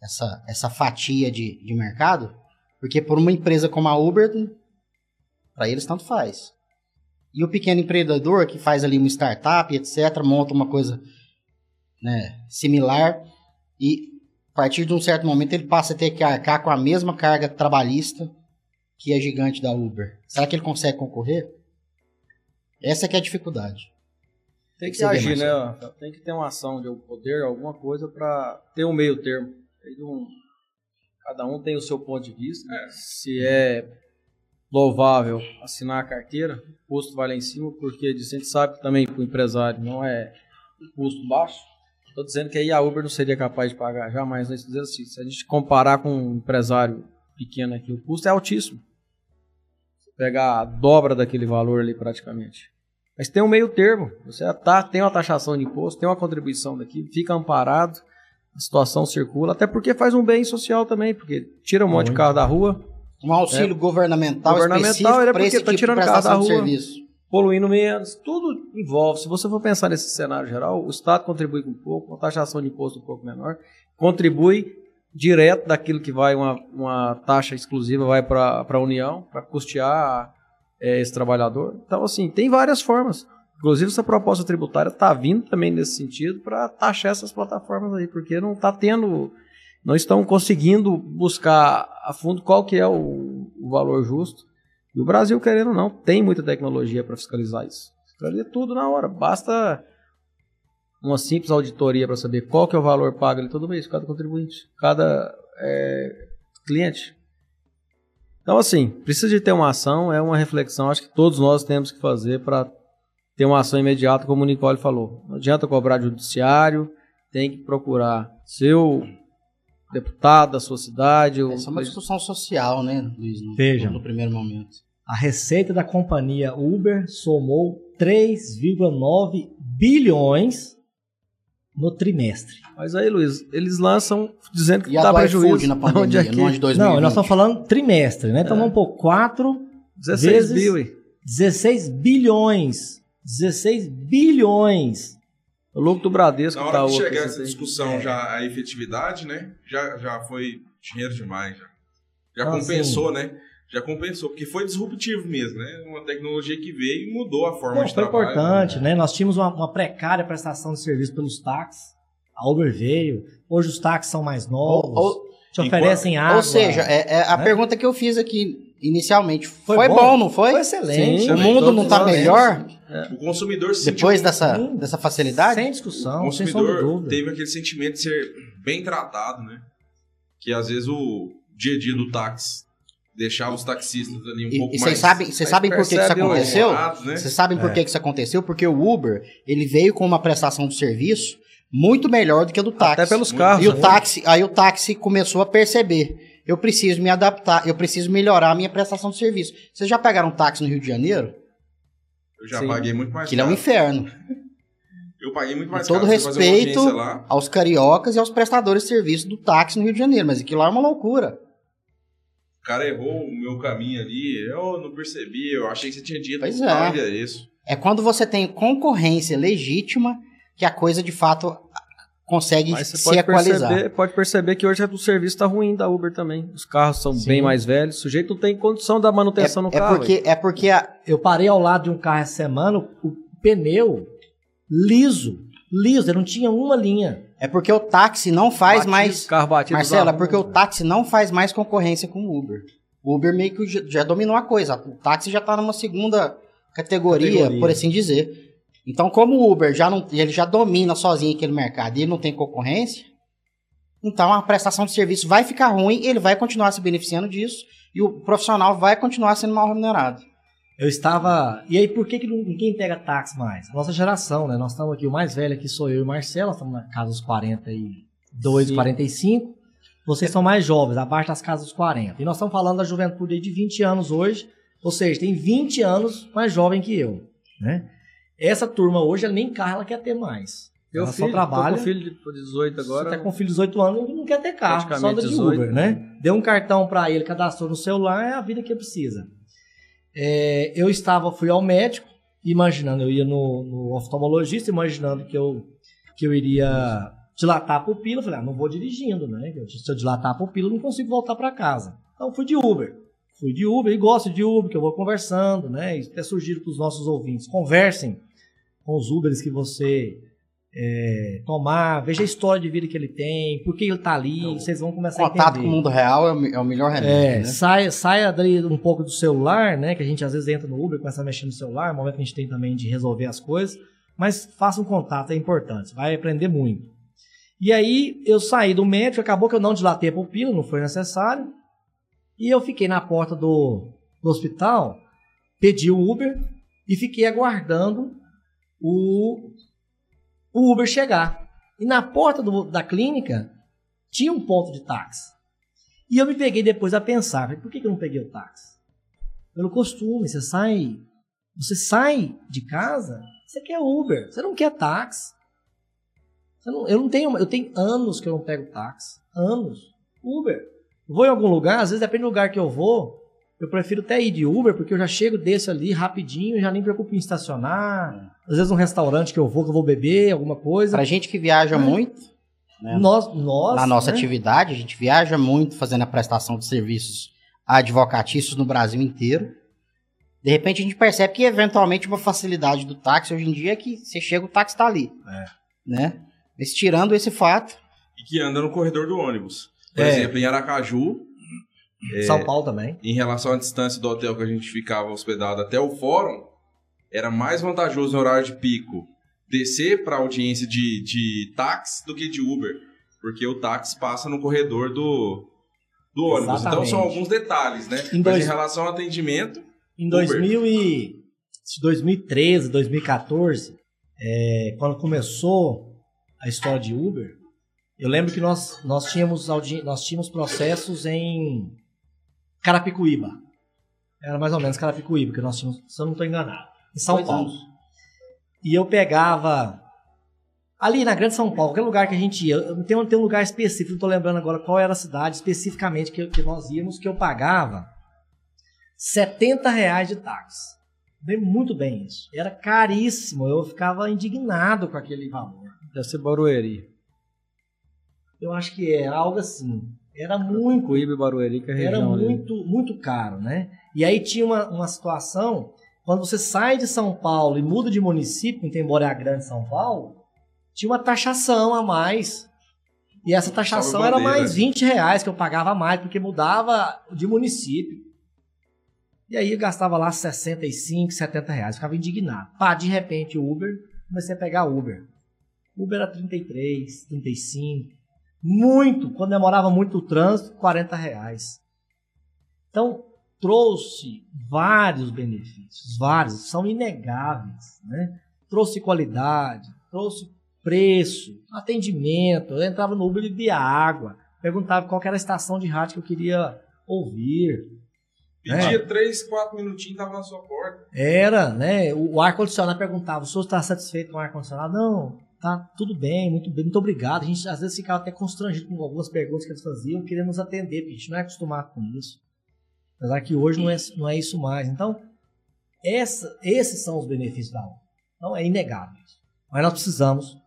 essa, essa fatia de, de mercado, porque por uma empresa como a Uber, para eles tanto faz. E o pequeno empreendedor que faz ali uma startup, etc., monta uma coisa né, similar e a partir de um certo momento ele passa a ter que arcar com a mesma carga trabalhista que é gigante da Uber. Será que ele consegue concorrer? Essa que é a dificuldade. Tem que Você agir, né? Tem que ter uma ação de algum poder, alguma coisa para ter um meio termo. Cada um tem o seu ponto de vista. né? Se é louvável assinar a carteira, o custo vai lá em cima, porque a gente sabe que também para o empresário não é um custo baixo. Estou dizendo que aí a Uber não seria capaz de pagar, jamais. Dizendo assim, se a gente comparar com um empresário pequeno aqui, o custo é altíssimo. Você pegar a dobra daquele valor ali praticamente. Mas tem um meio termo. Você tá, tem uma taxação de imposto, tem uma contribuição daqui, fica amparado, a situação circula, até porque faz um bem social também, porque tira um monte de carro da rua, Um auxílio governamental, Governamental, específico ele é para esse porque tá tipo tirando de carro da rua. serviço. poluindo menos, tudo envolve. Se você for pensar nesse cenário geral, o Estado contribui com um pouco, a taxação de imposto um pouco menor, contribui direto daquilo que vai, uma, uma taxa exclusiva vai para a União, para custear é, esse trabalhador. Então, assim, tem várias formas. Inclusive, essa proposta tributária está vindo também nesse sentido para taxar essas plataformas aí, porque não está tendo, não estão conseguindo buscar a fundo qual que é o, o valor justo. E o Brasil, querendo ou não, tem muita tecnologia para fiscalizar isso. Fiscaliza tudo na hora. Basta uma simples auditoria para saber qual que é o valor pago ali todo mês, cada contribuinte, cada é, cliente. Então, assim, precisa de ter uma ação, é uma reflexão, acho que todos nós temos que fazer para ter uma ação imediata, como o Nicole falou. Não adianta cobrar de judiciário, tem que procurar seu deputado da sua cidade. é uma discussão social, né, Luiz? No, Veja. no primeiro momento. A receita da companhia Uber somou 3,9 bilhões no trimestre. Mas aí, Luiz, eles lançam dizendo que E dá prejuízo. na pandemia, Onde é que... no ano de 2020. Não, nós estamos falando trimestre, né? Então É. vamos por 4, 16 vezes- mil, hein? 16 bilhões. 16 bilhões. O lucro do Bradesco Na tá hora que outro, chegar essa discussão, já a efetividade, né? Já, já foi dinheiro demais. Já, já Ah, compensou, né? Já compensou, porque foi disruptivo mesmo, né? Uma tecnologia que veio e mudou a forma Não, de foi trabalho. importante, né? Nós tínhamos uma, uma precária prestação de serviço pelos táxis. A Uber veio. Hoje os táxis são mais novos. Ou- ou- te oferecem água. Ou seja, é, é a né? pergunta que eu fiz aqui inicialmente. Foi, Foi bom? bom? não foi? foi excelente. Sim, o mundo não está melhor O consumidor se depois sentiu- dessa, dessa facilidade? Sem o discussão, de consumidor teve aquele sentimento de ser bem tratado, né? Que às vezes o dia a dia do táxi deixava os taxistas ali um E, pouco e mais vocês sabem, vocês sabem por que que isso aconteceu? demorados, né? Vocês sabem por É. que que isso aconteceu? Porque o Uber, ele veio com uma prestação de serviço Muito melhor do que a do táxi. Até pelos carros. E o né? táxi, aí o táxi começou a perceber. Eu preciso me adaptar, eu preciso melhorar a minha prestação de serviço. Vocês já pegaram um táxi no Rio de Janeiro? Eu já Sim. paguei muito mais Aquilo é um inferno. Eu paguei muito mais Com todo respeito-. Aos cariocas e aos prestadores de serviço do táxi no Rio de Janeiro. Mas aquilo lá é uma loucura. O cara errou o meu caminho ali. Eu não percebi. Eu achei que você tinha dito Pois é. endereço. É quando você tem concorrência legítima que a coisa de fato consegue Mas você se pode equalizar. perceber, pode perceber que hoje o serviço tá ruim da Uber também. Os carros são Sim. bem mais velhos. O sujeito não tem condição da manutenção no é, carro. porque, é porque a, Eu parei ao lado de um carro essa semana, o o pneu liso, liso, ele não tinha uma linha. É porque o táxi não faz Batido, mais. Carro batido Marcelo, é porque o rua. táxi não faz mais concorrência com o Uber. O Uber meio que já, dominou a coisa. O táxi já tá numa segunda categoria, Categoria. por assim dizer. Então, como o Uber já não, ele já domina sozinho aquele mercado e ele não tem concorrência, então a prestação de serviço vai ficar ruim, ele vai continuar se beneficiando disso e o profissional vai continuar sendo mal remunerado. Eu estava. E aí, por que, que ninguém pega táxi mais? A nossa geração, né? Nós estamos aqui, o mais velho aqui sou eu e o Marcelo, nós estamos na casa dos 42, Sim. 45. Vocês são mais jovens, abaixo das casas dos 40. E nós estamos falando da juventude de 20 anos hoje, ou seja, tem 20 anos mais jovem que eu, né? Essa turma hoje, ela nem carro ela quer ter mais. Meu ela filho, só trabalha. Tô com filho de 18 agora. Você tá com filho de 18 anos e não quer ter carro, só anda de 18, Uber, né? Deu um cartão pra ele, cadastrou no celular, é a vida que precisa. É, eu estava, fui ao médico, imaginando, eu ia no, no oftalmologista, imaginando que eu, que eu iria dilatar a pupila. Falei, ah, não vou dirigindo, né? Se eu dilatar a pupila, eu não consigo voltar para casa. Então fui de Uber. Fui de Uber e gosto de Uber, que eu vou conversando, né? E até sugiro para os nossos ouvintes, conversem com os Ubers que você é, tomar, veja a história de vida que ele tem, por que ele tá ali, vocês vão começar a Contato entender. com o mundo real é o, é melhor remédio. É, né? saia, saia dali um pouco do celular, né? Que a gente às vezes entra no Uber, começa a mexer no celular, é o momento que a gente tem também de resolver as coisas. Mas faça um contato, é importante, você vai aprender muito. E aí eu saí do médico, acabou que eu não dilatei a pupila, não foi necessário. E eu fiquei na porta do, do hospital, pedi o Uber e fiquei aguardando o, o Uber chegar. E na porta do- da clínica tinha um ponto de táxi. E eu me peguei depois a pensar, por que que eu não peguei o táxi? Pelo costume, você sai, você sai de casa, você quer Uber, você não quer táxi. Não- eu não tenho, eu tenho anos que eu não pego táxi, anos. Uber. Eu vou em algum lugar, às vezes depende do lugar que eu vou, eu prefiro até ir de Uber, porque eu já chego desse ali rapidinho, já nem preocupo em estacionar. Às vezes um restaurante que eu vou, que eu vou beber, alguma coisa. Pra gente que viaja muito, né? Nós, nós, na nossa né? atividade, a gente viaja muito fazendo a prestação de serviços advocatícios no Brasil inteiro. De repente a gente percebe que eventualmente uma facilidade do táxi hoje em dia é que você chega, o táxi tá ali. É. Né? Mas tirando esse fato, E que anda no corredor do ônibus. Por É. exemplo, em Aracaju, São Paulo também. em relação à distância do hotel que a gente ficava hospedado até o fórum, era mais vantajoso no horário de pico descer para audiência de, de táxi do que de Uber. Porque o táxi passa no corredor do, do ônibus. Então Exatamente. são alguns detalhes, né? Em Mas dois- em relação ao atendimento, Em Uber. 2000 e 2013, 2014, é, quando começou a história de Uber, eu lembro que nós, nós, tínhamos, audi- nós tínhamos processos em Carapicuíba. Era mais ou menos Carapicuíba, que nós tínhamos, se eu não estou enganado, em São Dois Paulo. anos. E eu pegava ali na Grande São Paulo, qualquer lugar que a gente ia, eu tenho, tem um lugar específico, não estou lembrando agora qual era a cidade especificamente que, que nós íamos, que eu pagava 70 reais de táxi. Lembro muito bem isso. Era caríssimo, eu ficava indignado com aquele valor. Deve ser Barueri. Eu acho que era algo assim. Era muito Coíba e Barueri, que é a era região ali. muito, muito caro, né? E aí tinha uma, uma situação, quando você sai de São Paulo e muda de município, muito embora é a grande São Paulo, tinha uma taxação a mais. E essa taxação era mais 20 reais que eu pagava a mais, porque mudava de município. E aí eu gastava lá 65, 70 reais, ficava indignado. Pá, de repente o Uber, comecei a pegar Uber. Uber era 33, 35. Muito, quando demorava muito o trânsito, 40 reais. Então, trouxe vários benefícios, vários, são inegáveis, né? Trouxe qualidade, trouxe preço, atendimento. Eu entrava no Uber e bebia água, perguntava qual era a estação de rádio que eu queria ouvir. Pedia três, quatro minutinhos, tava na sua porta. Era, né? O, o ar-condicionado perguntava: o senhor está satisfeito com o ar-condicionado? Não, tá tudo bem, muito bem, muito obrigado. A gente às vezes ficava até constrangido com algumas perguntas que eles faziam, querendo nos atender, porque a gente não é acostumado com isso. Apesar que hoje não é, não é isso mais. Então, essa, esses são os benefícios da obra. Então, é inegável. isso. Mas nós precisamos,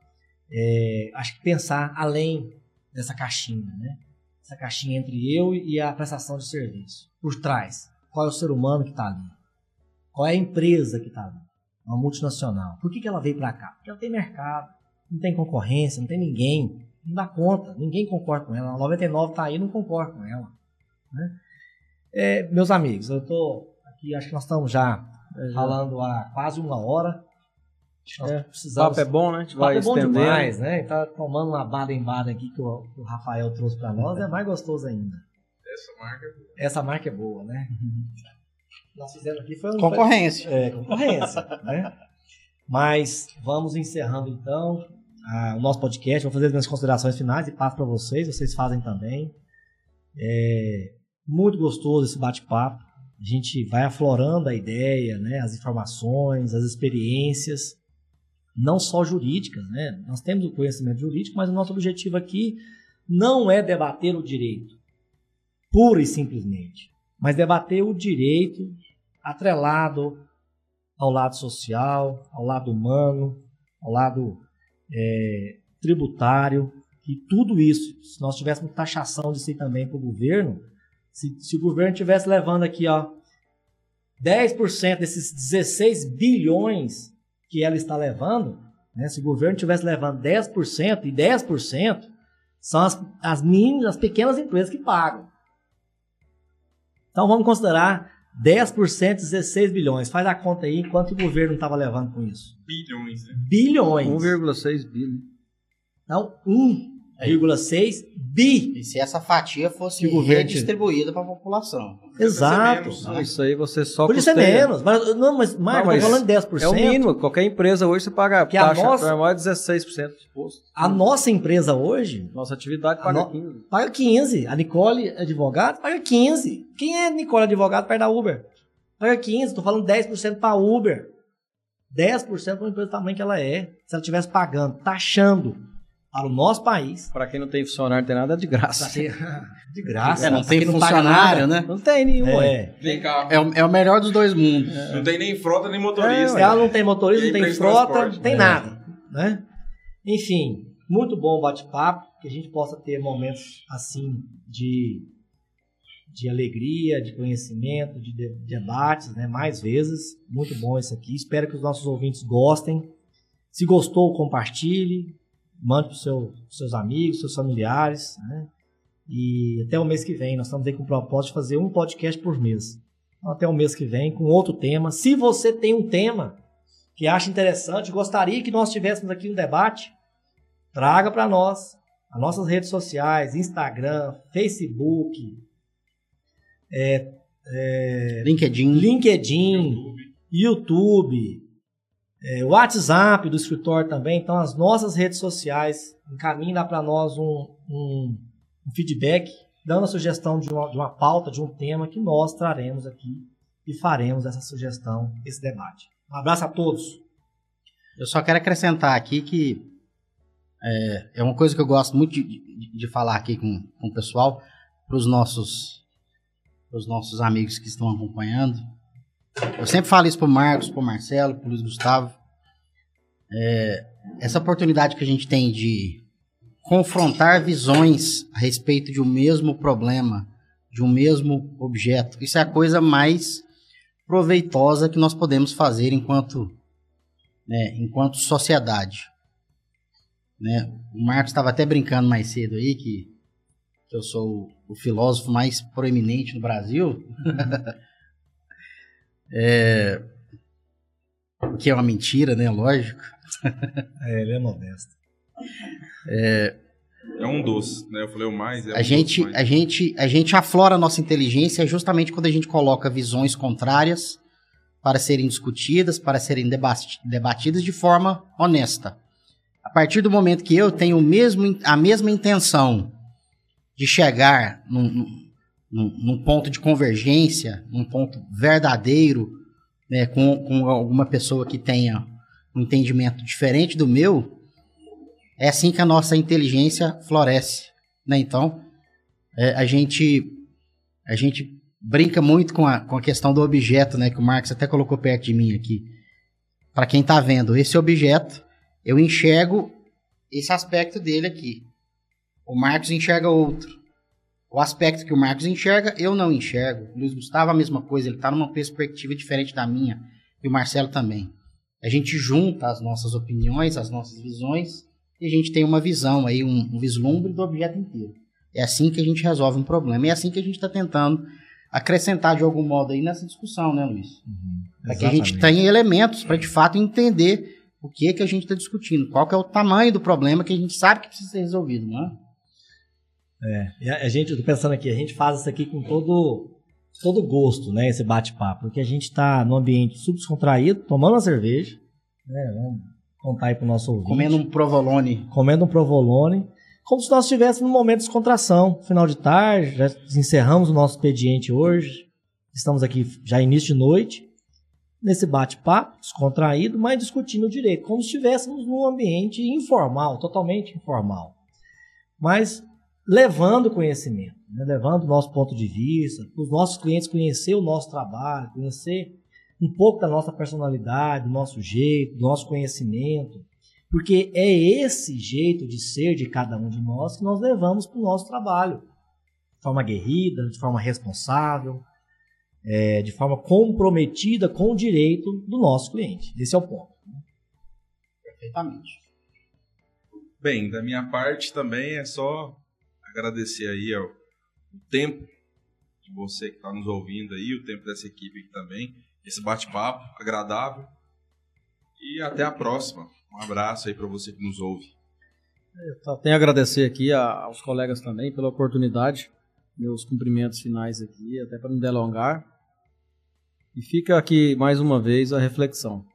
é, acho que pensar além dessa caixinha, né? Essa caixinha entre eu e a prestação de serviço. Por trás, qual é o ser humano que está ali? Qual é a empresa que está ali? Uma multinacional. Por que, que ela veio para cá? Porque ela tem mercado, não tem concorrência, não tem ninguém. Não dá conta, ninguém concorda com ela. A 99 está aí não concorda com ela. Né? É, meus amigos, eu estou aqui, acho que nós estamos já falando há quase uma hora. Acho que nós É, O precisamos. papo é bom, né? A gente O papo vai é bom estendendo. demais, né? Tá tomando uma Baden-Baden aqui que o, que o Rafael trouxe para nós, é mais gostoso ainda. Essa marca. Essa marca é boa, né? Nós fizemos aqui foi um Concorrência. é, concorrência, né? Mas vamos encerrando então a- o nosso podcast. Vou fazer as minhas considerações finais e passo para vocês. Vocês fazem também. É muito gostoso esse bate-papo. A gente vai aflorando a ideia, né? As informações, as experiências, não só jurídicas, né? Nós temos o conhecimento jurídico, mas o nosso objetivo aqui não é debater o direito, pura e simplesmente, mas debater o direito atrelado ao lado social, ao lado humano, ao lado é, tributário, e tudo isso, se nós tivéssemos taxação disso aí também para o governo, se, se o governo estivesse levando aqui, ó, 10% desses 16 bilhões que ela está levando, né, se o governo estivesse levando 10%, e 10% são as, as mínimas, as pequenas empresas que pagam. Então vamos considerar 10%, 16 bilhões. Faz a conta aí quanto o governo estava levando com isso. Bilhões, né? Bilhões. 1,6 bilhão. Então, 1,6 bi. E se essa fatia fosse redistribuída para a população. Exato. menos, Não, isso aí você só Por isso é custeia. menos. Mas, não, mas, Marco, Não, tô mas falando de 10%. É o mínimo. Qualquer empresa hoje você paga Que a taxa nossa- normal é 16% de imposto. A nossa empresa hoje Nossa atividade A paga no- 15%. paga 15. A Nicole, advogado, paga 15. Quem é Nicole, advogado, perto da Uber? Paga 15. Tô falando 10% para Uber. 10% para uma empresa do tamanho que ela é. Se ela estivesse pagando, taxando para o nosso país. Pra quem não tem funcionário, não tem nada de graça. De graça. É, não tem funcionário, nada. né? Não tem nenhum. É. Carro. É o, é o melhor dos dois mundos. Não tem nem frota, nem motorista. Se ela não tem motorista, não tem frota, transporte. não tem É. nada. Né? Enfim, muito bom o bate-papo, que a gente possa ter momentos assim de, de alegria, de conhecimento, de, de- debates, né? mais vezes. Muito bom isso aqui. Espero que os nossos ouvintes gostem. Se gostou, compartilhe, mande para seu, pros seus amigos, seus familiares. Né? E até o mês que vem, nós estamos aí com o propósito de fazer um podcast por mês. Então, até o mês que vem, com outro tema. Se você tem um tema que acha interessante, gostaria que nós tivéssemos aqui um debate, traga para nós as nossas redes sociais, Instagram, Facebook, LinkedIn. LinkedIn, YouTube, é, WhatsApp do escritório também. Então, as nossas redes sociais encaminhem lá para nós um, um- um feedback, dando a sugestão de uma, de uma pauta, de um tema que nós traremos aqui e faremos essa sugestão, esse debate. Um abraço a todos. Eu só quero acrescentar aqui que é, é uma coisa que eu gosto muito de, de- de falar aqui com, com o pessoal, para os nossos, nossos amigos que estão acompanhando. Eu sempre falo isso para o Marcos, para o Marcelo, para o Luiz Gustavo. É, essa oportunidade que a gente tem de confrontar visões a respeito de um mesmo problema, de um mesmo objeto, isso é a coisa mais proveitosa que nós podemos fazer enquanto né, enquanto sociedade. Né? O Marcos estava até brincando mais cedo aí que, que eu sou o, o filósofo mais proeminente no Brasil. é, o que é uma mentira, né? Lógico. É, ele é modesto. É um doce, né? Eu falei o mais. É um a, gente, mas- a, gente, a gente aflora a nossa inteligência justamente quando a gente coloca visões contrárias para serem discutidas, para serem deba- debatidas de forma honesta. A partir do momento que eu tenho o mesmo, a mesma intenção de chegar num, num, ponto de convergência, num ponto verdadeiro, né, com, com alguma pessoa que tenha um entendimento diferente do meu, é assim que a nossa inteligência floresce. Né? Então, é, a gente a gente brinca muito com a, com a questão do objeto, né, que o Marcos até colocou perto de mim aqui. Para quem está vendo esse objeto, eu enxergo esse aspecto dele aqui. O Marcos enxerga outro. O aspecto que o Marcos enxerga, eu não enxergo. O Luiz Gustavo a mesma coisa, ele está numa perspectiva diferente da minha. E o Marcelo também. A gente junta as nossas opiniões, as nossas visões, e a gente tem uma visão aí, um, um vislumbre do objeto inteiro. É assim que a gente resolve um problema. É assim que a gente está tentando acrescentar de algum modo aí nessa discussão, né, Luiz? Uhum, para que a gente tenha elementos para de fato entender o que é que a gente está discutindo, qual que é o tamanho do problema que a gente sabe que precisa ser resolvido, não é? É, a, a gente, eu tô pensando aqui, a gente faz isso aqui com todo todo gosto, né, esse bate-papo, porque a gente está num ambiente subdescontraído, tomando uma cerveja, né, vamos contar aí pro nosso ouvinte. Comendo um provolone. Comendo um provolone, como se nós estivéssemos num momento de descontração, final de tarde, já encerramos o nosso expediente hoje, estamos aqui já início de noite, nesse bate-papo, descontraído, mas discutindo o direito, como se estivéssemos num ambiente informal, totalmente informal. Mas levando conhecimento, né? levando o nosso ponto de vista, para os nossos clientes conhecer o nosso trabalho, conhecer um pouco da nossa personalidade, do nosso jeito, do nosso conhecimento, porque é esse jeito de ser de cada um de nós que nós levamos para o nosso trabalho. De forma aguerrida, de forma responsável, é, de forma comprometida com o direito do nosso cliente. Esse é o ponto. Perfeitamente. Bem, da minha parte também é só agradecer aí o tempo de você que está nos ouvindo aí, o tempo dessa equipe aqui também, esse bate-papo agradável. E até a próxima. Um abraço aí para você que nos ouve. Eu tenho a agradecer aqui aos colegas também pela oportunidade, meus cumprimentos finais aqui, até para não delongar. E fica aqui mais uma vez a reflexão.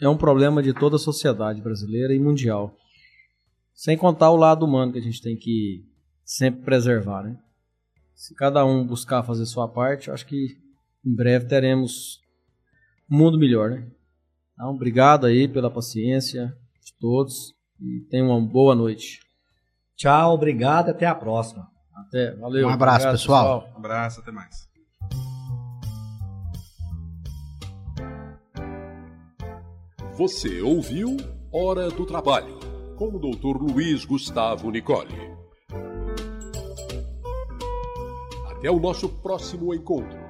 É um problema de toda a sociedade brasileira e mundial. Sem contar o lado humano que a gente tem que sempre preservar, né? Se cada um buscar fazer sua parte, acho que em breve teremos um mundo melhor, né? Então, obrigado aí pela paciência de todos e tenham uma boa noite. Tchau, obrigado, até a próxima. Até, valeu. Um abraço, obrigado, pessoal. pessoal. Um abraço, até mais. Você ouviu Hora do Trabalho, com o Dr. Luiz Gustavo Nicole. Até o nosso próximo encontro.